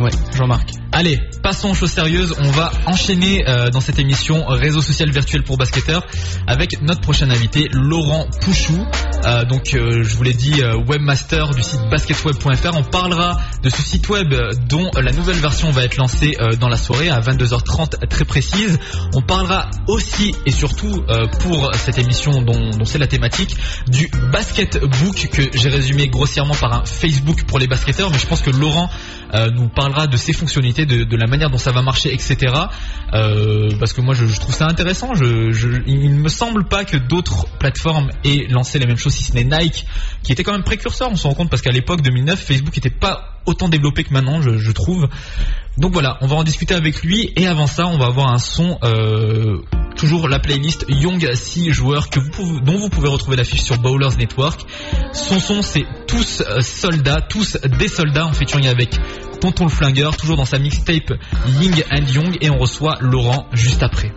Ouais, Jean-Marc. Allez, passons aux choses sérieuses. On va enchaîner euh, dans cette émission réseau social virtuel pour basketteurs avec notre prochain invité, Laurent Pouchou. Euh, donc, euh, je vous l'ai dit, webmaster du site basketweb.fr. On parlera de ce site web dont la nouvelle version va être lancée dans la soirée à 22h30 très précise. On parlera aussi et surtout pour cette émission dont, dont c'est la thématique du basketbook que j'ai résumé grossièrement par un Facebook pour les basketteurs. Mais je pense que Laurent nous parlera de ses fonctionnalités, de, la manière dont ça va marcher, etc. Euh, parce que moi je, trouve ça intéressant. Il ne me semble pas que d'autres plateformes aient lancé les mêmes choses, si ce n'est Nike, qui était quand même précurseur. On se rend compte parce qu'à l'époque 2009, Facebook n'était pas autant développé que maintenant, je trouve. Donc voilà, on va en discuter avec lui et avant ça, on va avoir un son, euh, toujours la playlist Young 6 joueurs dont vous pouvez retrouver l'affiche sur Bowlers Network. Son son, c'est tous soldats, tous des soldats en featuring avec Tonton le Flingueur, toujours dans sa mixtape Ying and Young et on reçoit Laurent juste après.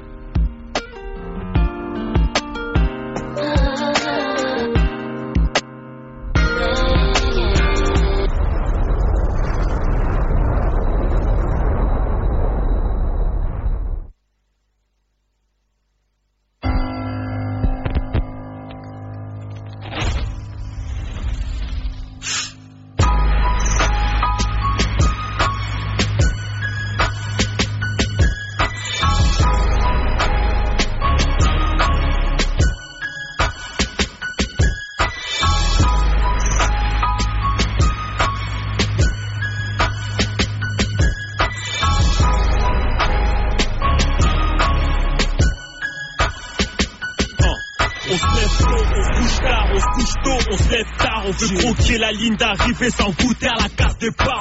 Croquer la ligne d'arrivée sans goûter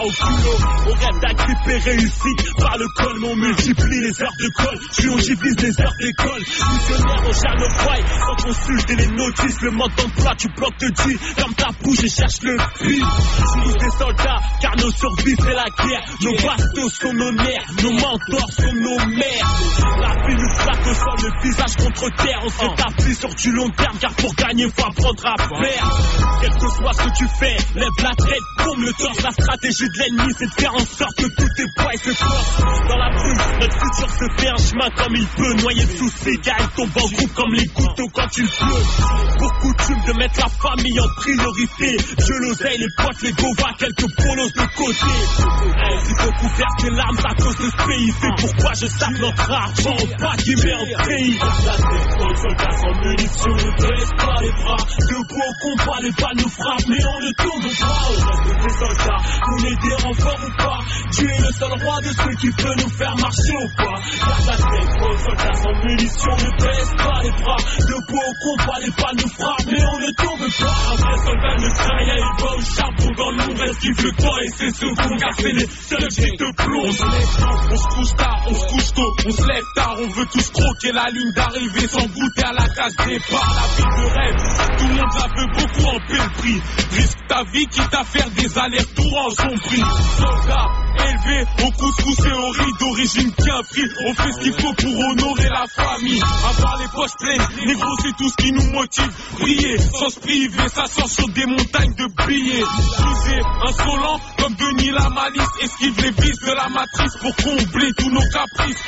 au culot. On rêve d'agripper réussite par le col, mais on multiplie les heures de colle. Puis on les heures d'école. Missionnaire, on gère nos failles consulter les notices. Le mode d'emploi, tu bloques te dis, ferme ta bouche et cherche le prix. Tous des soldats, car nos survies c'est la guerre. Nos bastos sont nos nerfs, nos mentors sont nos mères. La vie nous flatte au sol, le visage contre terre. On s'établit sur du long terme, car pour gagner, faut apprendre à faire. Quel que soit ce que tu fais, lève la tête, paume le torse. La stratégie l'ennemi, c'est de faire en sorte que tous tes poids se forcent. Dans la rue, notre futur se fait un chemin comme il peut. Noyé de soucis, car il tombe en groupe comme les couteaux quand il pleut. Pour coutume de mettre la famille en priorité. Dieu l'oseille, les potes, les govas, quelques polos de côté. Si beaucoup faire tes larmes à cause de ce pays, c'est pourquoi je sape notre argent pas qui met en pays. Tête aux soldats sans munitions, ne te pas les bras. Debout au combat, les balles nous frappent, mais on ne tombe pas. Au des soldats, qu'on ou pas. Tu es le seul roi de ceux qui peut nous faire marcher ou pas. Garde la tête aux soldats sans munitions, ne te laisse pas les bras. Debout au combat, les balles nous frappent, mais on ne tombe pas. Un vrai soldat ne craint rien, il va au charbon dans l'ombre, esquive le temps et ses secondes, car c'est les seuls qui te plongent. On se lève on se couche tard, on se couche tôt, on se lève tard, on veut tous croquer la ligne d'arrivée sans goûter à la case départ. La vie de rêve, tout le monde la veut beaucoup en paie le prix. Risque ta vie quitte à faire des allers-retours en son prix. Élevé au couscous et au riz d'origine pris. On fait ce qu'il faut pour honorer la famille. Avoir les poches pleines, négro c'est tout ce qui nous motive. Briller, sans se priver, ça sort sur des montagnes de billets. Rusé, insolent, comme Denis la malice. Esquive les vis de la matrice pour combler tous nos caprices.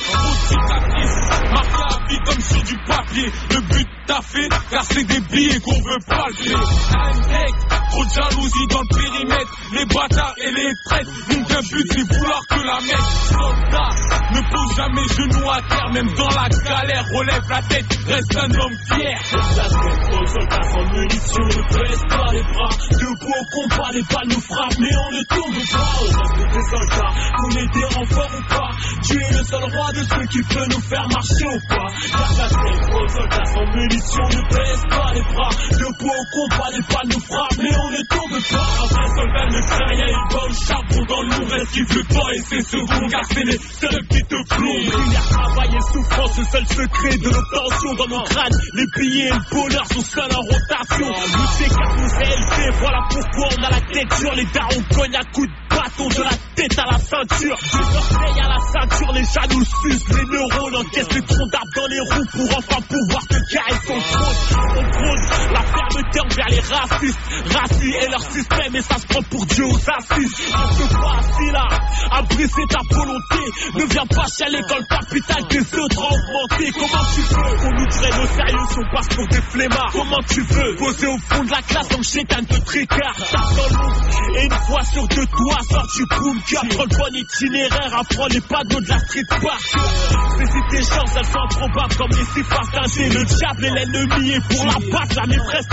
Marqué à vie comme sur du papier. Le but t'as fait, car c'est des billets qu'on veut palper. Handek, trop de jalousie dans le périmètre. Les bâtards et les traîtres, bien but c'est vouloir que la messe. Soldat, ne pose jamais genoux à terre, même dans la galère. Relève la tête, reste un homme fier. La aux soldats sans munitions, ne te laisse pas les bras. Debout au combat, les balles nous frappent, mais on ne tombe pas. Au reste des soldats, qu'on ait des renforts ou pas? Tu es le seul roi de ceux qui peut nous faire marcher ou pas. La aux soldats sans munitions, ne te laisse pas les bras. Debout au combat, les balles nous frappent, mais on ne tombe pas. Un soldat ne craint rien, il va au charbon dans l'ombre, esquive le temps et ses secondes, car c'est les seuls qui te plombent. Prière, travail et souffrance, le seul secret de l'obtention dans nos crânes. Les billets et le bonheur sont seuls en rotation. Nous est élevé, voilà pourquoi on a la tête sur les darons cognent à coups de bâton de la tête à la ceinture. Des orteils à la ceinture, les jaloux sucent, les neurones encaissent les troncs d'arbres dans les roues pour enfin pouvoir te carrer son trône. On prône la fermeté envers les racistes, racistes et leur système, et ça se prend pour Dieu aux assises. Pas assis là, à briser ta volonté. Ne viens pas chialer quand le capital des autres a augmenté. Comment tu veux qu'on nous traîne au sérieux si on passe pour des flemmards? Comment tu veux poser au fond de la classe comme chétane de tricard dans et une fois sur deux toits, sors du bunker. Prends le bon itinéraire, apprends les panneaux de la street park. Saisis tes chances, elles sont improbables comme les six. Le diable est l'ennemi, et pour la battre, la maîtresse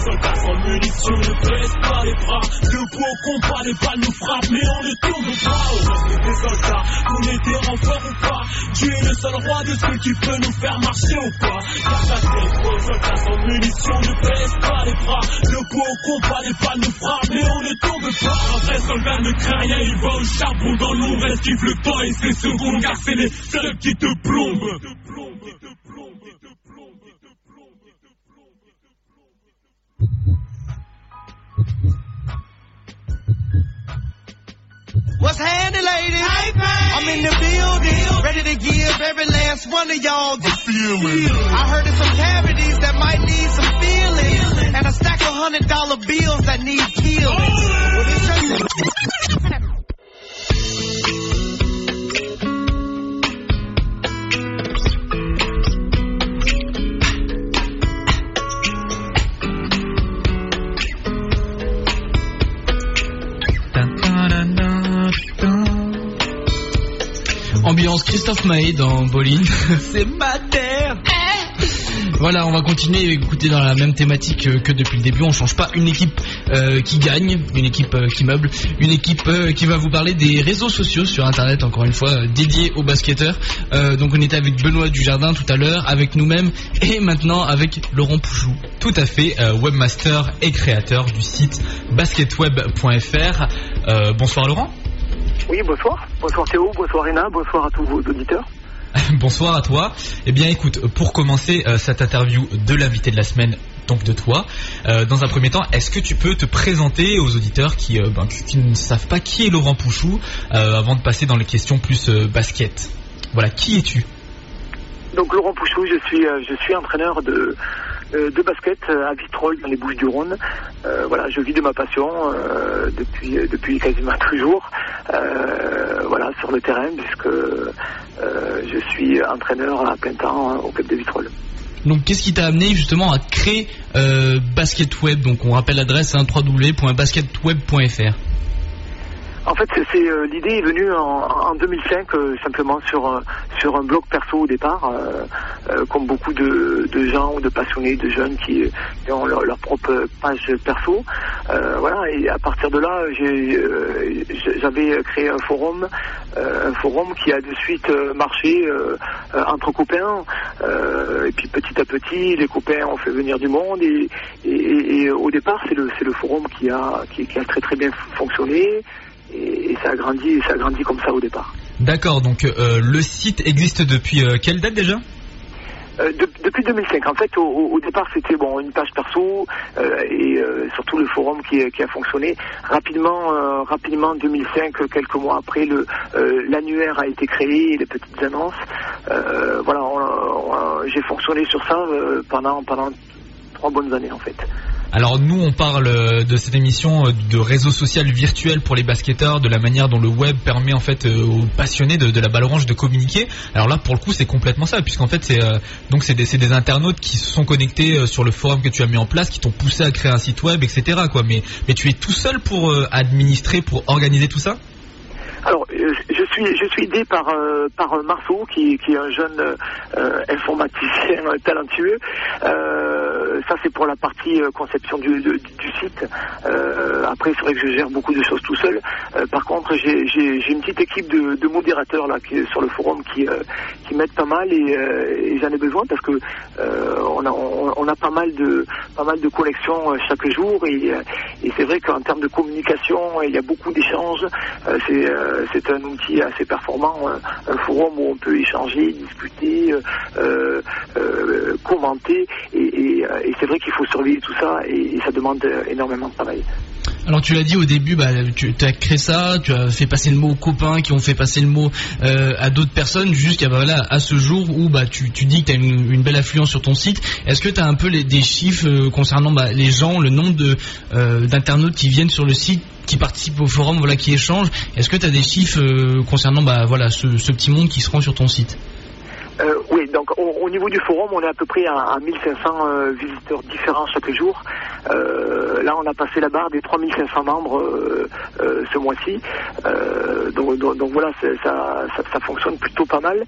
soldats sans munitions, ne pas les bras. Debout au combat, les balles nous frappent, mais on ne tombe pas. Au reste des soldats, qu'on ait des renforts ou pas? Tu es le seul roi de ceux qui peut nous faire marcher ou pas? Garde la tête aux soldats sans munitions, ne te laisse pas les bras. Debout au combat, les balles nous frappent, mais on ne tombe pas. Un vrai soldat ne craint rien, il va au charbon dans l'ombre, esquive le temps et ses secondes, car c'est les seuls qui te plombent. What's handy, ladies? I'm in the building, ready to give every last one of y'all the feeling. I heard of some cavities that might need some feeling, and a stack of hundred dollar bills that need peeling. Well, Ambiance Christophe Maé dans Bolin. <laughs> C'est ma terre Voilà, on va continuer à écouter dans la même thématique euh, que depuis le début. On change pas une équipe euh, qui gagne, une équipe euh, qui meuble, une équipe qui va vous parler des réseaux sociaux sur Internet, encore une fois, dédiés aux basketteurs. Donc on était avec Benoît Dujardin tout à l'heure, avec nous-mêmes, et maintenant avec Laurent Pouchou. Tout à fait, webmaster et créateur du site basketweb.fr. Bonsoir Laurent. Oui, bonsoir. Bonsoir Théo, bonsoir Réna, bonsoir à tous vos auditeurs. <laughs> Bonsoir à toi. Eh bien écoute, pour commencer euh, cette interview de l'invité de la semaine, donc de toi, euh, dans un premier temps, est-ce que tu peux te présenter aux auditeurs qui, euh, ben, qui- ne savent pas qui est Laurent Pouchou avant de passer dans les questions plus basket? Voilà, qui es-tu? Donc Laurent Pouchou, je suis, je suis entraîneur de, de basket euh, à Vitrolles dans les Bouches du Rhône. Euh, voilà, je vis de ma passion euh, depuis, depuis quasiment <laughs> toujours. Euh, voilà, sur le terrain puisque euh, je suis entraîneur à plein temps au club de Vitrolles. Donc qu'est-ce qui t'a amené justement à créer euh, Basket Web? Donc on rappelle l'adresse hein, www.basketweb.fr. En fait, c'est euh, l'idée est venue en, en 2005 euh, simplement sur un- sur un blog perso au départ, euh, euh, comme beaucoup de, de gens ou de passionnés, de jeunes qui, qui ont leur, propre page perso. Euh, voilà, et à partir de là, euh, j'avais créé un forum, euh, un forum qui a de suite euh, marché euh, euh, entre copains. Euh, et puis petit à petit, les copains ont fait venir du monde et, et, et- au départ, c'est le c'est le forum qui a qui a très très bien fonctionné et, et ça a grandi et ça a grandi comme ça au départ. D'accord, donc euh, le site existe depuis euh, quelle date déjà? Euh, de- depuis 2005, en fait, au, départ, c'était bon une page perso et surtout le forum qui, qui a fonctionné rapidement. rapidement, 2005, quelques mois après, le l'annuaire a été créé, et les petites annonces. Voilà, j'ai fonctionné sur ça pendant pendant trois bonnes années en fait. Alors nous on parle euh, de cette émission euh, de réseau social virtuel pour les basketteurs, de la manière dont le web permet en fait euh, aux passionnés de, la balle orange de communiquer. Alors là pour le coup c'est complètement ça puisqu'en fait c'est donc c'est des, des internautes qui se sont connectés sur le forum que tu as mis en place, qui t'ont poussé à créer un site web, etc. Quoi. Mais tu es tout seul pour administrer, pour organiser tout ça? Alors, je suis, je suis aidé par, euh, par Marceau, qui, qui est un jeune euh, informaticien talentueux. Ça, c'est pour la partie euh, conception du, site. Euh, après, c'est vrai que je gère beaucoup de choses tout seul. Euh, par contre, j'ai une petite équipe de, modérateurs là, qui sur le forum qui, qui m'aident pas mal et, j'en ai besoin parce que on, a, pas mal de, pas mal de euh, chaque jour et, c'est vrai qu'en termes de communication, il y a beaucoup d'échanges. C'est un outil assez performant, un, forum où on peut échanger, discuter, commenter. Et, et c'est vrai qu'il faut surveiller tout ça et, ça demande énormément de travail. Alors tu l'as dit au début, bah, tu as créé ça, tu as fait passer le mot aux copains qui ont fait passer le mot euh, à d'autres personnes jusqu'à bah, voilà, à ce jour où bah, tu, dis que tu as une, belle affluence sur ton site. Est-ce que tu as un peu des chiffres euh, concernant bah, les gens, le nombre euh, d'internautes qui viennent sur le site qui participent au forum, voilà, qui échangent? Est-ce que tu as des chiffres concernant bah, voilà, ce, ce petit monde qui se rend sur ton site? Euh, oui, donc au, au niveau du forum, on est à peu près à, à 1500 euh, visiteurs différents chaque jour. Euh, là, on a passé la barre des 3500 membres euh, euh, ce mois-ci. Donc, donc- donc voilà, ça, ça, ça fonctionne plutôt pas mal.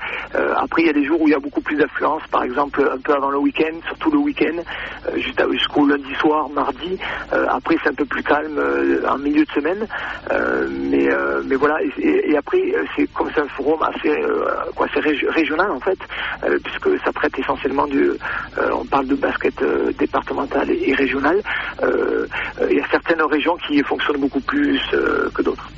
Après, il y a des jours où il y a beaucoup plus d'affluence, par exemple un peu avant le week-end, surtout le week-end, jusqu'au lundi soir, mardi. Après, c'est un peu plus calme en milieu de semaine. Mais, mais voilà, et, après, c'est comme c'est un forum assez quoi, régional en fait, euh, puisque ça traite essentiellement du, euh, on parle de basket euh, départemental et, régional. Il y a certaines régions qui fonctionnent beaucoup plus que d'autres.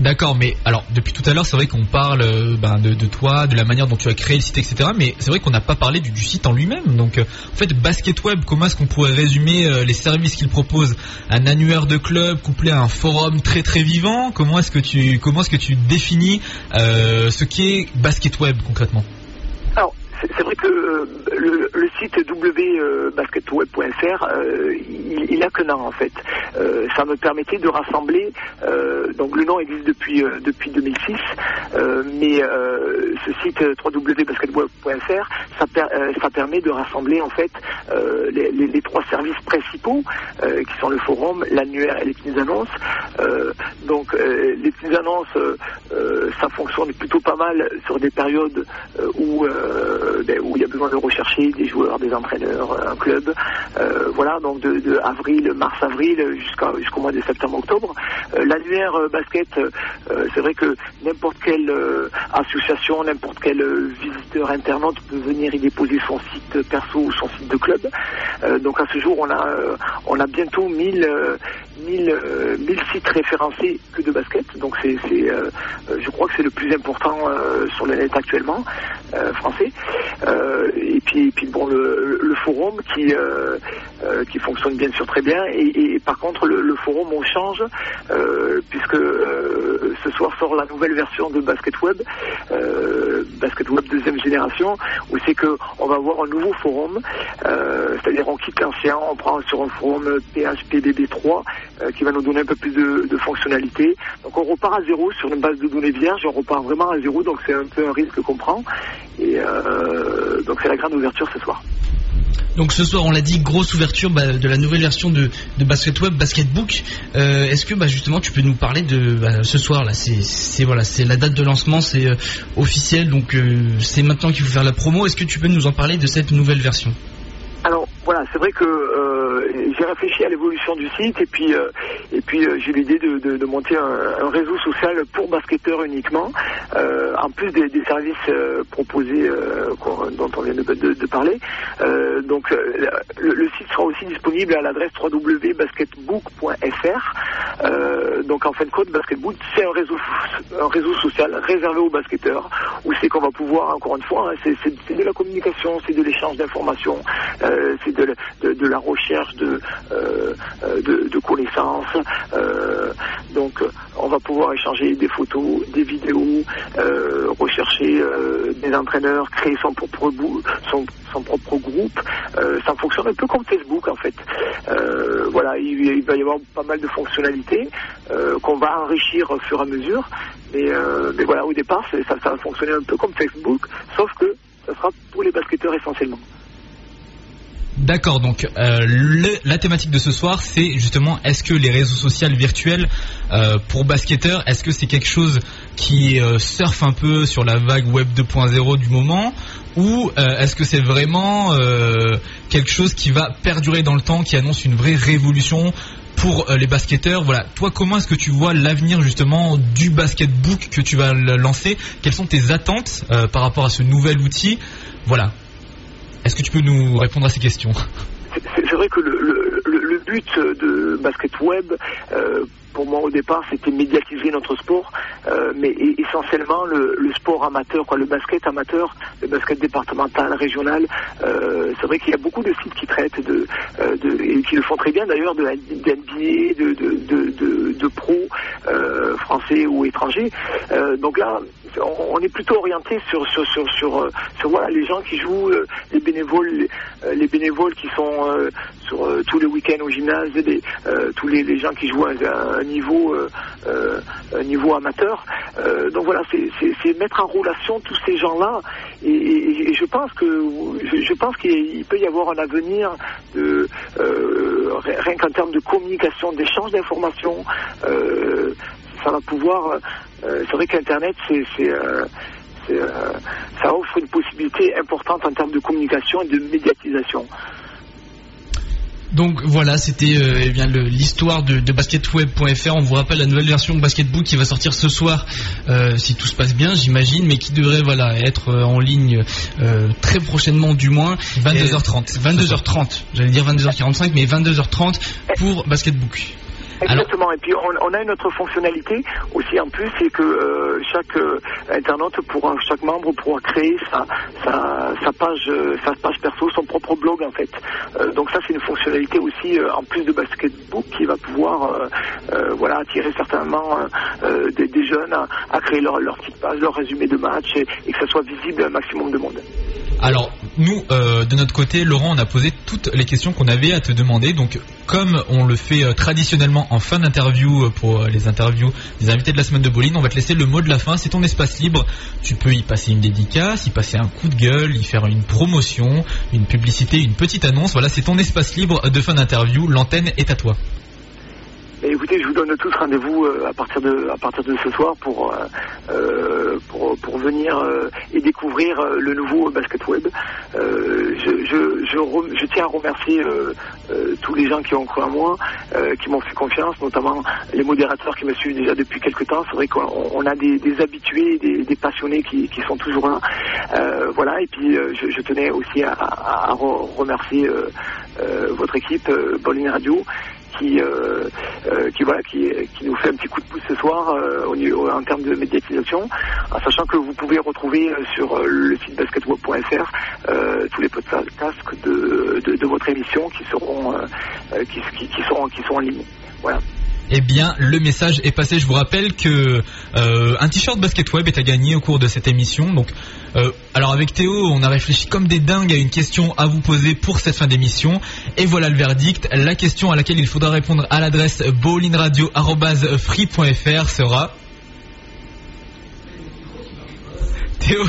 D'accord, mais alors depuis tout à l'heure, c'est vrai qu'on parle ben, de, toi, de la manière dont tu as créé le site, etc. Mais c'est vrai qu'on n'a pas parlé du, site en lui-même. Donc, en fait, Basket Web, comment est-ce qu'on pourrait résumer les services qu'il propose? Un annuaire de club couplé à un forum très très vivant? Comment est-ce que tu comment est-ce que tu définis ce qu'est Basket Web concrètement? C'est vrai que euh, le, le site www.basketweb.fr, euh, il, il a que nom en fait. Euh, ça me permettait de rassembler, donc le nom existe depuis depuis 2006, euh, mais ce site www.basketweb.fr, ça, per- ça permet de rassembler en fait les, trois services principaux qui sont le forum, l'annuaire et les petites annonces. Donc les petites annonces, ça fonctionne plutôt pas mal sur des périodes où ben, où il y a besoin de rechercher des joueurs, des entraîneurs, euh, un club. Euh, voilà, donc de, avril, mars-avril jusqu'au mois de septembre-octobre. Euh, L'annuaire euh, basket, euh, c'est vrai que n'importe quelle euh, association, n'importe quel euh, visiteur internaute peut venir y déposer son site perso ou son site de club. Euh, donc à ce jour, on a euh, on a bientôt 1000 euh, 1000 euh, 1000 sites référencés que de basket. Donc c'est c'est euh, euh, je crois que c'est le plus important euh, sur le net actuellement euh, français. Euh, et puis et puis bon le, le forum qui qui fonctionne bien sûr très bien. Et, et par contre le, le forum on change puisque ce soir sort la nouvelle version de Basket Web, Basket Web deuxième génération, où c'est que on va avoir un nouveau forum, c'est-à-dire on quitte l'ancien, on prend sur un forum PHPBB3 euh, qui va nous donner un peu plus de, de fonctionnalités. Donc on repart à zéro sur une base de données vierge, on repart vraiment à zéro, donc c'est un peu un risque qu'on prend. Et euh, donc c'est la grande ouverture ce soir. Donc ce soir, on l'a dit, grosse ouverture bah, de la nouvelle version de, de Basket Web, Basketbook. Euh, Est-ce que bah, justement tu peux nous parler de bah, ce soir là C'est voilà, c'est la date de lancement, c'est euh, officiel, donc euh, c'est maintenant qu'il faut faire la promo. Est-ce que tu peux nous en parler de cette nouvelle version? Alors voilà, c'est vrai que j'ai réfléchi à l'évolution du site et puis euh, et puis euh, j'ai l'idée de, monter un, réseau social pour basketteurs uniquement, euh, en plus des, services euh, proposés euh, dont on vient de, parler. Euh, donc euh, le, site sera aussi disponible à l'adresse www.basketbook.fr. Euh, donc en fin de compte, Basketbook c'est un réseau un réseau social réservé aux basketteurs où c'est qu'on va pouvoir encore une fois, hein, c'est de la communication, c'est de l'échange d'informations, euh, c'est de la recherche de, euh, euh, de, connaissances. euh, donc on va pouvoir échanger des photos, des vidéos, rechercher des entraîneurs, créer son propre, son, son propre groupe. Ça fonctionne un peu comme Facebook en fait. Voilà, il, va y avoir pas mal de fonctionnalités qu'on va enrichir au fur et à mesure. Mais, mais voilà, au départ, ça, ça va fonctionner un peu comme Facebook, sauf que ça sera pour les basketteurs essentiellement. D'accord, donc euh, la thématique de ce soir, c'est justement est-ce que les réseaux sociaux virtuels euh, pour basketteurs, est-ce que c'est quelque chose qui euh, surfe un peu sur la vague web 2.0 du moment ou euh, est-ce que c'est vraiment euh, quelque chose qui va perdurer dans le temps, qui annonce une vraie révolution pour les basketteurs? Voilà, toi comment est-ce que tu vois l'avenir justement du basketbook que tu vas lancer? Quelles sont tes attentes par rapport à ce nouvel outil? Voilà. Est-ce que tu peux nous répondre à ces questions? C'est vrai que le but de Basket Web, euh, pour moi au départ, c'était médiatiser notre sport, euh, mais e- essentiellement le, sport amateur, quoi, le basket amateur, le basket départemental, régional. Euh, c'est vrai qu'il y a beaucoup de sites qui traitent de, euh, et qui le font très bien d'ailleurs de, de NBA, de, de, de, euh, français ou étrangers. Donc là, on, est plutôt orienté sur sur sur sur, voilà les gens qui jouent, les bénévoles, les, les bénévoles qui sont sur tous les week-ends au gymnase, tous les, les gens qui jouent à un niveau euh, euh, un niveau amateur. Euh, donc voilà, c'est- mettre en relation tous ces gens-là, et, je pense que je, pense qu'il peut y avoir un avenir de euh, rien qu'en termes de communication, d'échange d'informations. Euh, ça va pouvoir. euh, c'est vrai qu'Internet, euh, euh, ça offre une possibilité importante en termes de communication et de médiatisation. Donc voilà, c'était euh, eh bien l'histoire de, de basketweb.fr. On vous rappelle la nouvelle version de Basketbook qui va sortir ce soir, euh, si tout se passe bien, j'imagine, mais qui devrait voilà être euh, en ligne euh, très prochainement, du moins 22h30. 22h30. J'allais dire 22h45, mais 22h30 pour Basketbook. Exactement. Et puis on, a une autre fonctionnalité aussi en plus, c'est que euh, chaque euh, internaute pourra, chaque membre pourra créer sa, sa, page, euh, sa page perso, son propre blog en fait. Donc ça c'est une fonctionnalité aussi en plus de Basketbook qui va pouvoir, voilà, attirer certainement des, jeunes à, créer leur, leur petite page, leur résumé de match et que ça soit visible à un maximum de monde. Alors, nous, euh, de notre côté, Laurent, on a posé toutes les questions qu'on avait à te demander. Donc, comme on le fait euh, traditionnellement en fin d'interview euh, pour les interviews des invités de la semaine de Bolin, on va te laisser le mot de la fin. C'est ton espace libre. Tu peux y passer une dédicace, y passer un coup de gueule, y faire une promotion, une publicité, une petite annonce. Voilà, c'est ton espace libre de fin d'interview. L'antenne est à toi. Écoutez, je vous donne tous rendez-vous euh, à partir de à partir de ce soir pour euh, euh, pour, pour venir euh, et découvrir euh, le nouveau basket web. Euh, je, je, je, je tiens à remercier tous les gens qui ont cru en moi, qui m'ont fait confiance, notamment les modérateurs qui me suivent déjà depuis quelques temps. C'est vrai qu'on on a des, des habitués, des, des passionnés qui, qui sont toujours là. Voilà. Et puis je, tenais aussi à, à- à re- remercier votre équipe Bowling Radio qui, euh, euh, qui voilà, qui, qui nous fait un petit coup de pouce ce soir euh, au en termes de médiatisation, en sachant que vous pouvez retrouver euh, sur le site basketweb.fr euh, tous les podcasts de, de, de votre émission qui seront qui, qui, qui seront qui sont en ligne. Voilà. Eh bien, le message est passé. Je vous rappelle que euh, un t-shirt basket web est à gagner au cours de cette émission. Donc, euh, alors avec Théo, on a réfléchi comme des dingues à une question à vous poser pour cette fin d'émission. Et voilà le verdict. La question à laquelle il faudra répondre à l'adresse bowlingradio@free.fr sera Théo.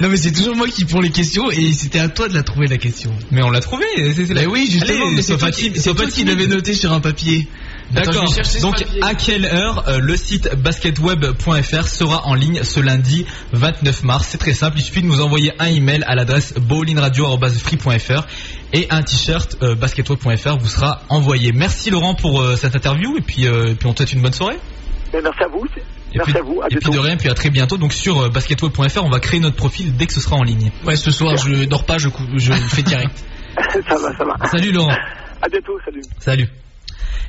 Non mais c'est toujours moi qui prends les questions et c'était à toi de la trouver la question. Mais on l'a trouvé. c'est- c'est la- oui justement, Allez, mais c'est toi, pas qui, c'est toi qui l'avais noté sur un papier. D'accord. Donc papier. à quelle heure euh, le site basketweb.fr sera en ligne ce lundi 29 mars? C'est très simple, il suffit de nous envoyer un email à l'adresse bowlingradio@free.fr et un t-shirt euh, basketweb.fr vous sera envoyé. Merci Laurent pour euh, cette interview et puis, euh, puis on te souhaite une bonne soirée. Mais merci à vous. Et Merci puis, à vous. À et puis de rien, puis à très bientôt. Donc sur euh, basketweb.fr, on va créer notre profil dès que ce sera en ligne. Ouais ce soir je dors pas, je, je fais direct. <laughs> <laughs> ça va, ça va. Salut Laurent. À bientôt. Salut. Salut.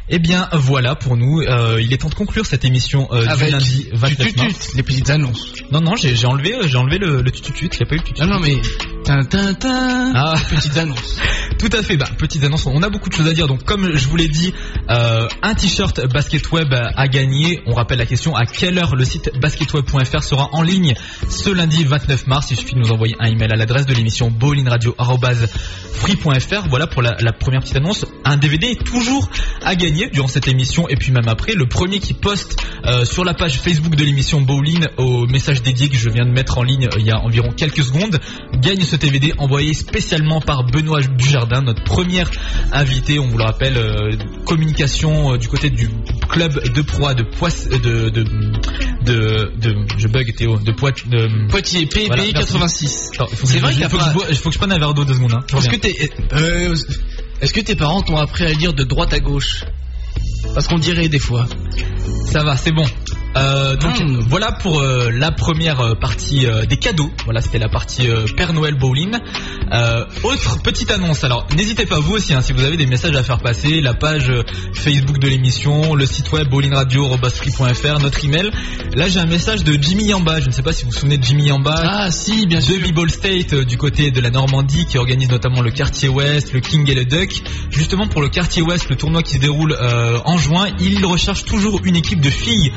Eh bien voilà pour nous, Euh, il est temps de conclure cette émission euh, du Avec lundi 29 du mars. les petites annonces. Non non, j'ai j'ai enlevé, j'ai enlevé le, le tututut, il n'y a pas eu le tututut. Non non mais Ah. petites annonces. <laughs> Tout à fait, bah, petite annonce, on a beaucoup de choses à dire. Donc comme je vous l'ai dit, euh, un t-shirt basket web à gagner. On rappelle la question, à quelle heure le site basketweb.fr sera en ligne ce lundi 29 mars? Il suffit de nous envoyer un email à l'adresse de l'émission bowlingradio.free.fr. Voilà pour la, la première petite annonce. Un DVD est toujours à gagner durant cette émission et puis même après. Le premier qui poste euh, sur la page Facebook de l'émission Bowling au message dédié que je viens de mettre en ligne euh, il y a environ quelques secondes gagne ce DVD envoyé spécialement par Benoît Dujardin, notre première invité. On vous le rappelle, euh, communication euh, du côté du club de proie de Poisse, euh, de, de, de, de- je bug Théo, de Poitiers, de Poitiers, PB Voilà, merci. 86. Attends, il faut que C'est vrai il qu'il faut que pas- faut que je prenne un verre d'eau deux secondes. Hein. Que euh, est-ce que tes parents t'ont appris à lire de droite à gauche? Parce qu'on dirait des fois. Ça va, c'est bon. Euh, donc Mm. voilà pour euh, la première euh, partie euh, des cadeaux. Voilà, c'était la partie Père Noël Bowling. Autre petite annonce. Alors n'hésitez pas vous aussi, hein, si vous avez des messages à faire passer, la page Facebook de l'émission, le site web bowlingradio.fr, notre email. Là j'ai un message de Jimmy Yamba. Je ne sais pas si vous vous souvenez de Jimmy Yamba. Ah si, bien de sûr. B-Ball State euh, du côté de la Normandie qui organise notamment le quartier Ouest, le King et le Duck. Justement pour le quartier Ouest, le tournoi qui se déroule en juin, il recherche toujours une équipe de filles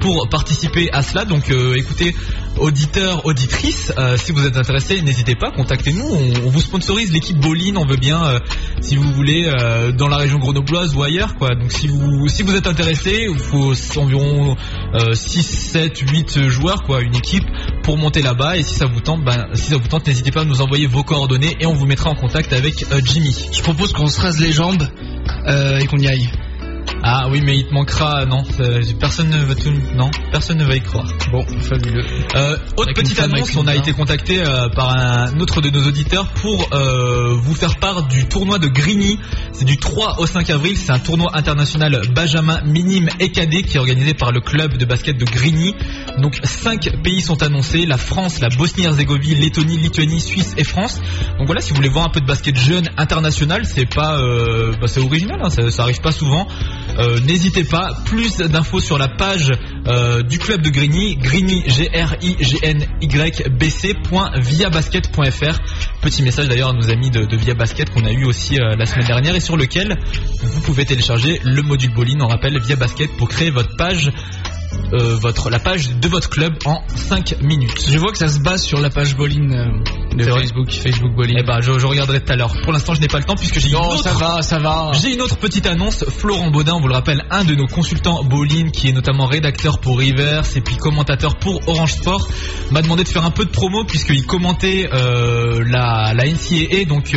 pour participer à cela. Donc euh, écoutez, auditeurs, auditrices, euh, si vous êtes intéressés, n'hésitez pas, contactez-nous. On, vous sponsorise l'équipe Bowling, on veut bien, euh, si vous voulez, dans la région grenobloise ou ailleurs. quoi. Donc si vous si vous êtes intéressés, il faut environ euh, 6, 7, 8 joueurs, quoi, une équipe pour monter là-bas. Et si ça vous tente, ben, si ça vous tente, n'hésitez pas à nous envoyer vos coordonnées et on vous mettra en contact avec Jimmy. Je propose qu'on se rase les jambes et qu'on y aille. Ah oui, mais il te manquera, non, personne ne va non, personne ne va y croire. Bon, fabuleux. Euh, autre Avec petite annonce, on a été contacté euh, par un autre de nos auditeurs pour euh, vous faire part du tournoi de Grigny. C'est du 3 au 5 avril, c'est un tournoi international Benjamin minime et cadet qui est organisé par le club de basket de Grigny. Donc 5 pays sont annoncés, la France, la Bosnie-Herzégovine, Lettonie, Lituanie, Suisse et France. Donc voilà, si vous voulez voir un peu de basket jeune international, c'est pas bah, c'est original, hein, ça, ça arrive pas souvent. Euh, N'hésitez pas, plus d'infos sur la page euh, du club de Grigny, Grigny G R I G N Y B C point viabasket.fr. Petit message d'ailleurs à nos amis de, de Via Basket qu'on a eu aussi euh, la semaine dernière et sur lequel vous pouvez télécharger le module bowling. On rappelle Via Basket pour créer votre page, euh, votre la page de votre club en 5 minutes. Je vois que ça se base sur la page bowling. euh, de Facebook, Facebook Bowling. Eh ben, je, je regarderai tout à l'heure. Pour l'instant, je n'ai pas le temps puisque j'ai une autre ça va, ça va. J'ai une autre petite annonce. Florent Baudin, on vous le rappelle, un de nos consultants bowling qui est notamment rédacteur pour Rivers et puis commentateur pour Orange Sport, m'a demandé de faire un peu de promo puisqu'il commentait euh, la, la NCAA. Donc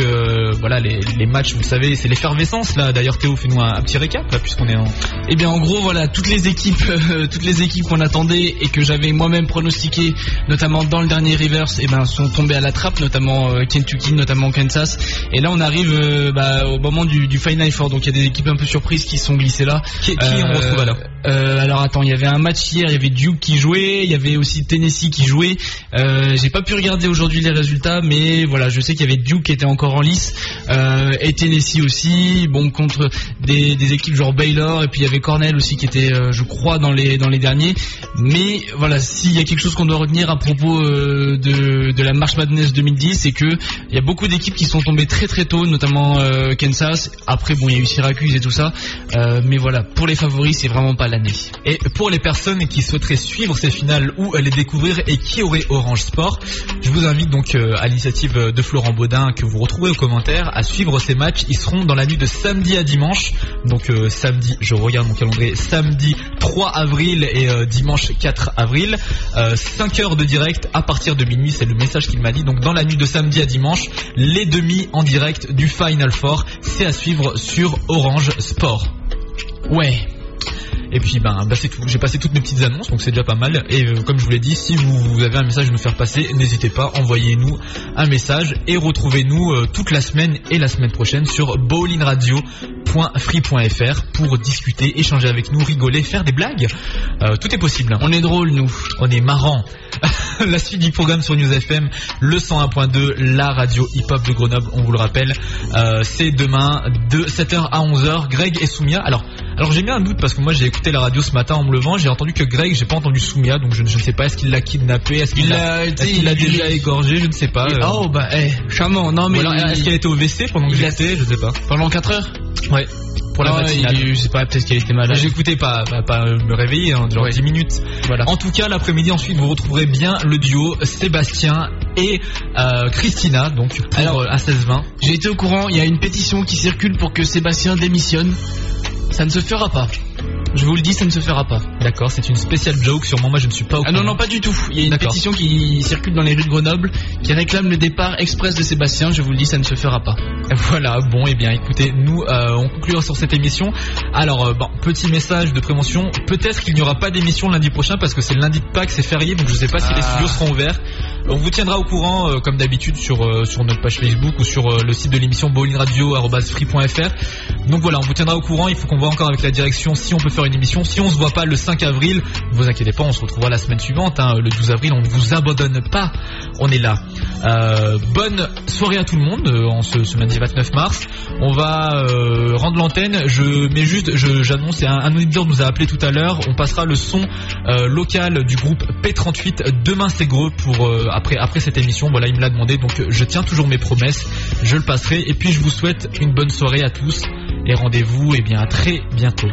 voilà, les, les matchs, vous savez, c'est l'effervescence là. D'ailleurs, Théo, fais-nous un, un petit récap là puisqu'on est en... Eh bien en gros voilà toutes les équipes <laughs> toutes les équipes qu'on attendait et que j'avais moi-même pronostiqué notamment dans le dernier Rivers eh ben sont tombées à la trappe notamment euh, Kentucky notamment Kansas et là on arrive euh, bah, au moment du, du Final Four donc il y a des équipes un peu surprises qui sont glissées là Qui, qui on retrouve alors? euh, alors attends, il y avait un match hier, il y avait Duke qui jouait, il y avait aussi Tennessee qui jouait. Euh, J'ai pas pu regarder aujourd'hui les résultats, mais voilà, je sais qu'il y avait Duke qui était encore en lice euh, et Tennessee aussi. Bon contre des, des équipes genre Baylor et puis il y avait Cornell aussi qui était, euh, je crois, dans les dans les derniers. Mais voilà, s'il y a quelque chose qu'on doit retenir à propos euh, de la March Madness 2010, c'est que il y a beaucoup d'équipes qui sont tombées très très tôt, notamment euh, Kansas. Après bon, il y a eu Syracuse et tout ça, Euh, mais voilà, pour les favoris, c'est vraiment pas l'année. Et pour les personnes qui souhaiteraient suivre ces finales ou les découvrir et qui auraient Orange Sport, je vous invite donc à l'initiative de Florent Baudin que vous retrouvez aux commentaires à suivre ces matchs. Ils seront dans la nuit de samedi à dimanche. Donc samedi, je regarde mon calendrier, samedi 3 avril et euh, dimanche 4 avril. 5 heures de direct à partir de minuit, c'est le message qu'il m'a dit. Donc dans la nuit de samedi à dimanche, les demi en direct du Final Four, c'est à suivre sur Orange Sport. Ouais. Et puis ben, c'est tout. J'ai passé toutes mes petites annonces, donc c'est déjà pas mal. Et euh, comme je vous l'ai dit, si vous, vous avez un message à nous faire passer, n'hésitez pas, envoyez-nous un message et retrouvez-nous euh, toute la semaine et la semaine prochaine sur bowlingradio.free.fr pour discuter, échanger avec nous, rigoler, faire des blagues. Euh, tout est possible. On est drôle nous. On est marrant. <laughs> la suite du programme sur News FM, le 101.2, la radio hip-hop de Grenoble, on vous le rappelle. Euh, c'est demain de 7h à 11h. Greg et Soumia. Alors, alors j'ai mis un doute parce que moi j'ai écouté la radio ce matin en me levant, j'ai entendu que Greg, j'ai pas entendu Soumia, donc je, je ne sais pas est-ce qu'il l'a kidnappé, est-ce qu'il Il l'a l'a- est-ce qu'il l'a il- déjà égorgé, je ne sais pas. euh. Oh bah eh, charmant. Non mais est-ce qu'elle était au WC pendant que j'étais, je sais pas. pendant 4 heures. Ouais. Pour la Ah, matinale. il- Je sais pas, peut-être qu'elle était malade. J'écoutais pas, pas, pas me réveiller, hein, genre Ouais. 10 minutes. Voilà. En tout cas, l'après-midi, ensuite, vous retrouverez bien le duo Sébastien et euh, Christina, donc pour Alors- euh, à 16-20. J'ai été au courant, il y a une pétition qui circule pour que Sébastien démissionne. Ça ne se fera pas. Je vous le dis, ça ne se fera pas. D'accord, c'est une spéciale joke, sûrement moi je ne suis pas au Ah non, courant. non, pas du tout. Il y a une pétition qui circule dans les rues de Grenoble qui réclame le départ express de Sébastien. Je vous le dis, ça ne se fera pas. Voilà, bon, et bien écoutez, nous euh, on conclura sur cette émission. Alors, euh, bon, petit message de prévention, peut-être qu'il n'y aura pas d'émission lundi prochain parce que c'est le lundi de Pâques, c'est férié, donc je sais pas si Ah. les studios seront ouverts. On vous tiendra au courant, euh, comme d'habitude, sur, euh, sur notre page Facebook ou sur euh, le site de l'émission bowlingradio.free.fr. Donc voilà, on vous tiendra au courant, il faut qu'on voit encore avec la direction si on peut faire une émission. Si on se voit pas le 5 avril, ne vous inquiétez pas, on se retrouvera la semaine suivante, hein, le 12 avril, on ne vous abandonne pas, on est là. Bonne soirée à tout le monde en ce, ce lundi 29 mars. On va rendre l'antenne. Je mets juste, j'annonce, un, un auditeur nous a appelé tout à l'heure. On passera le son local du groupe P38 demain c'est gros pour après, cette émission. Voilà, il me l'a demandé, donc euh, je tiens toujours mes promesses. Je le passerai. Et puis, je vous souhaite une bonne soirée à tous. Et rendez-vous, eh bien, à très bientôt.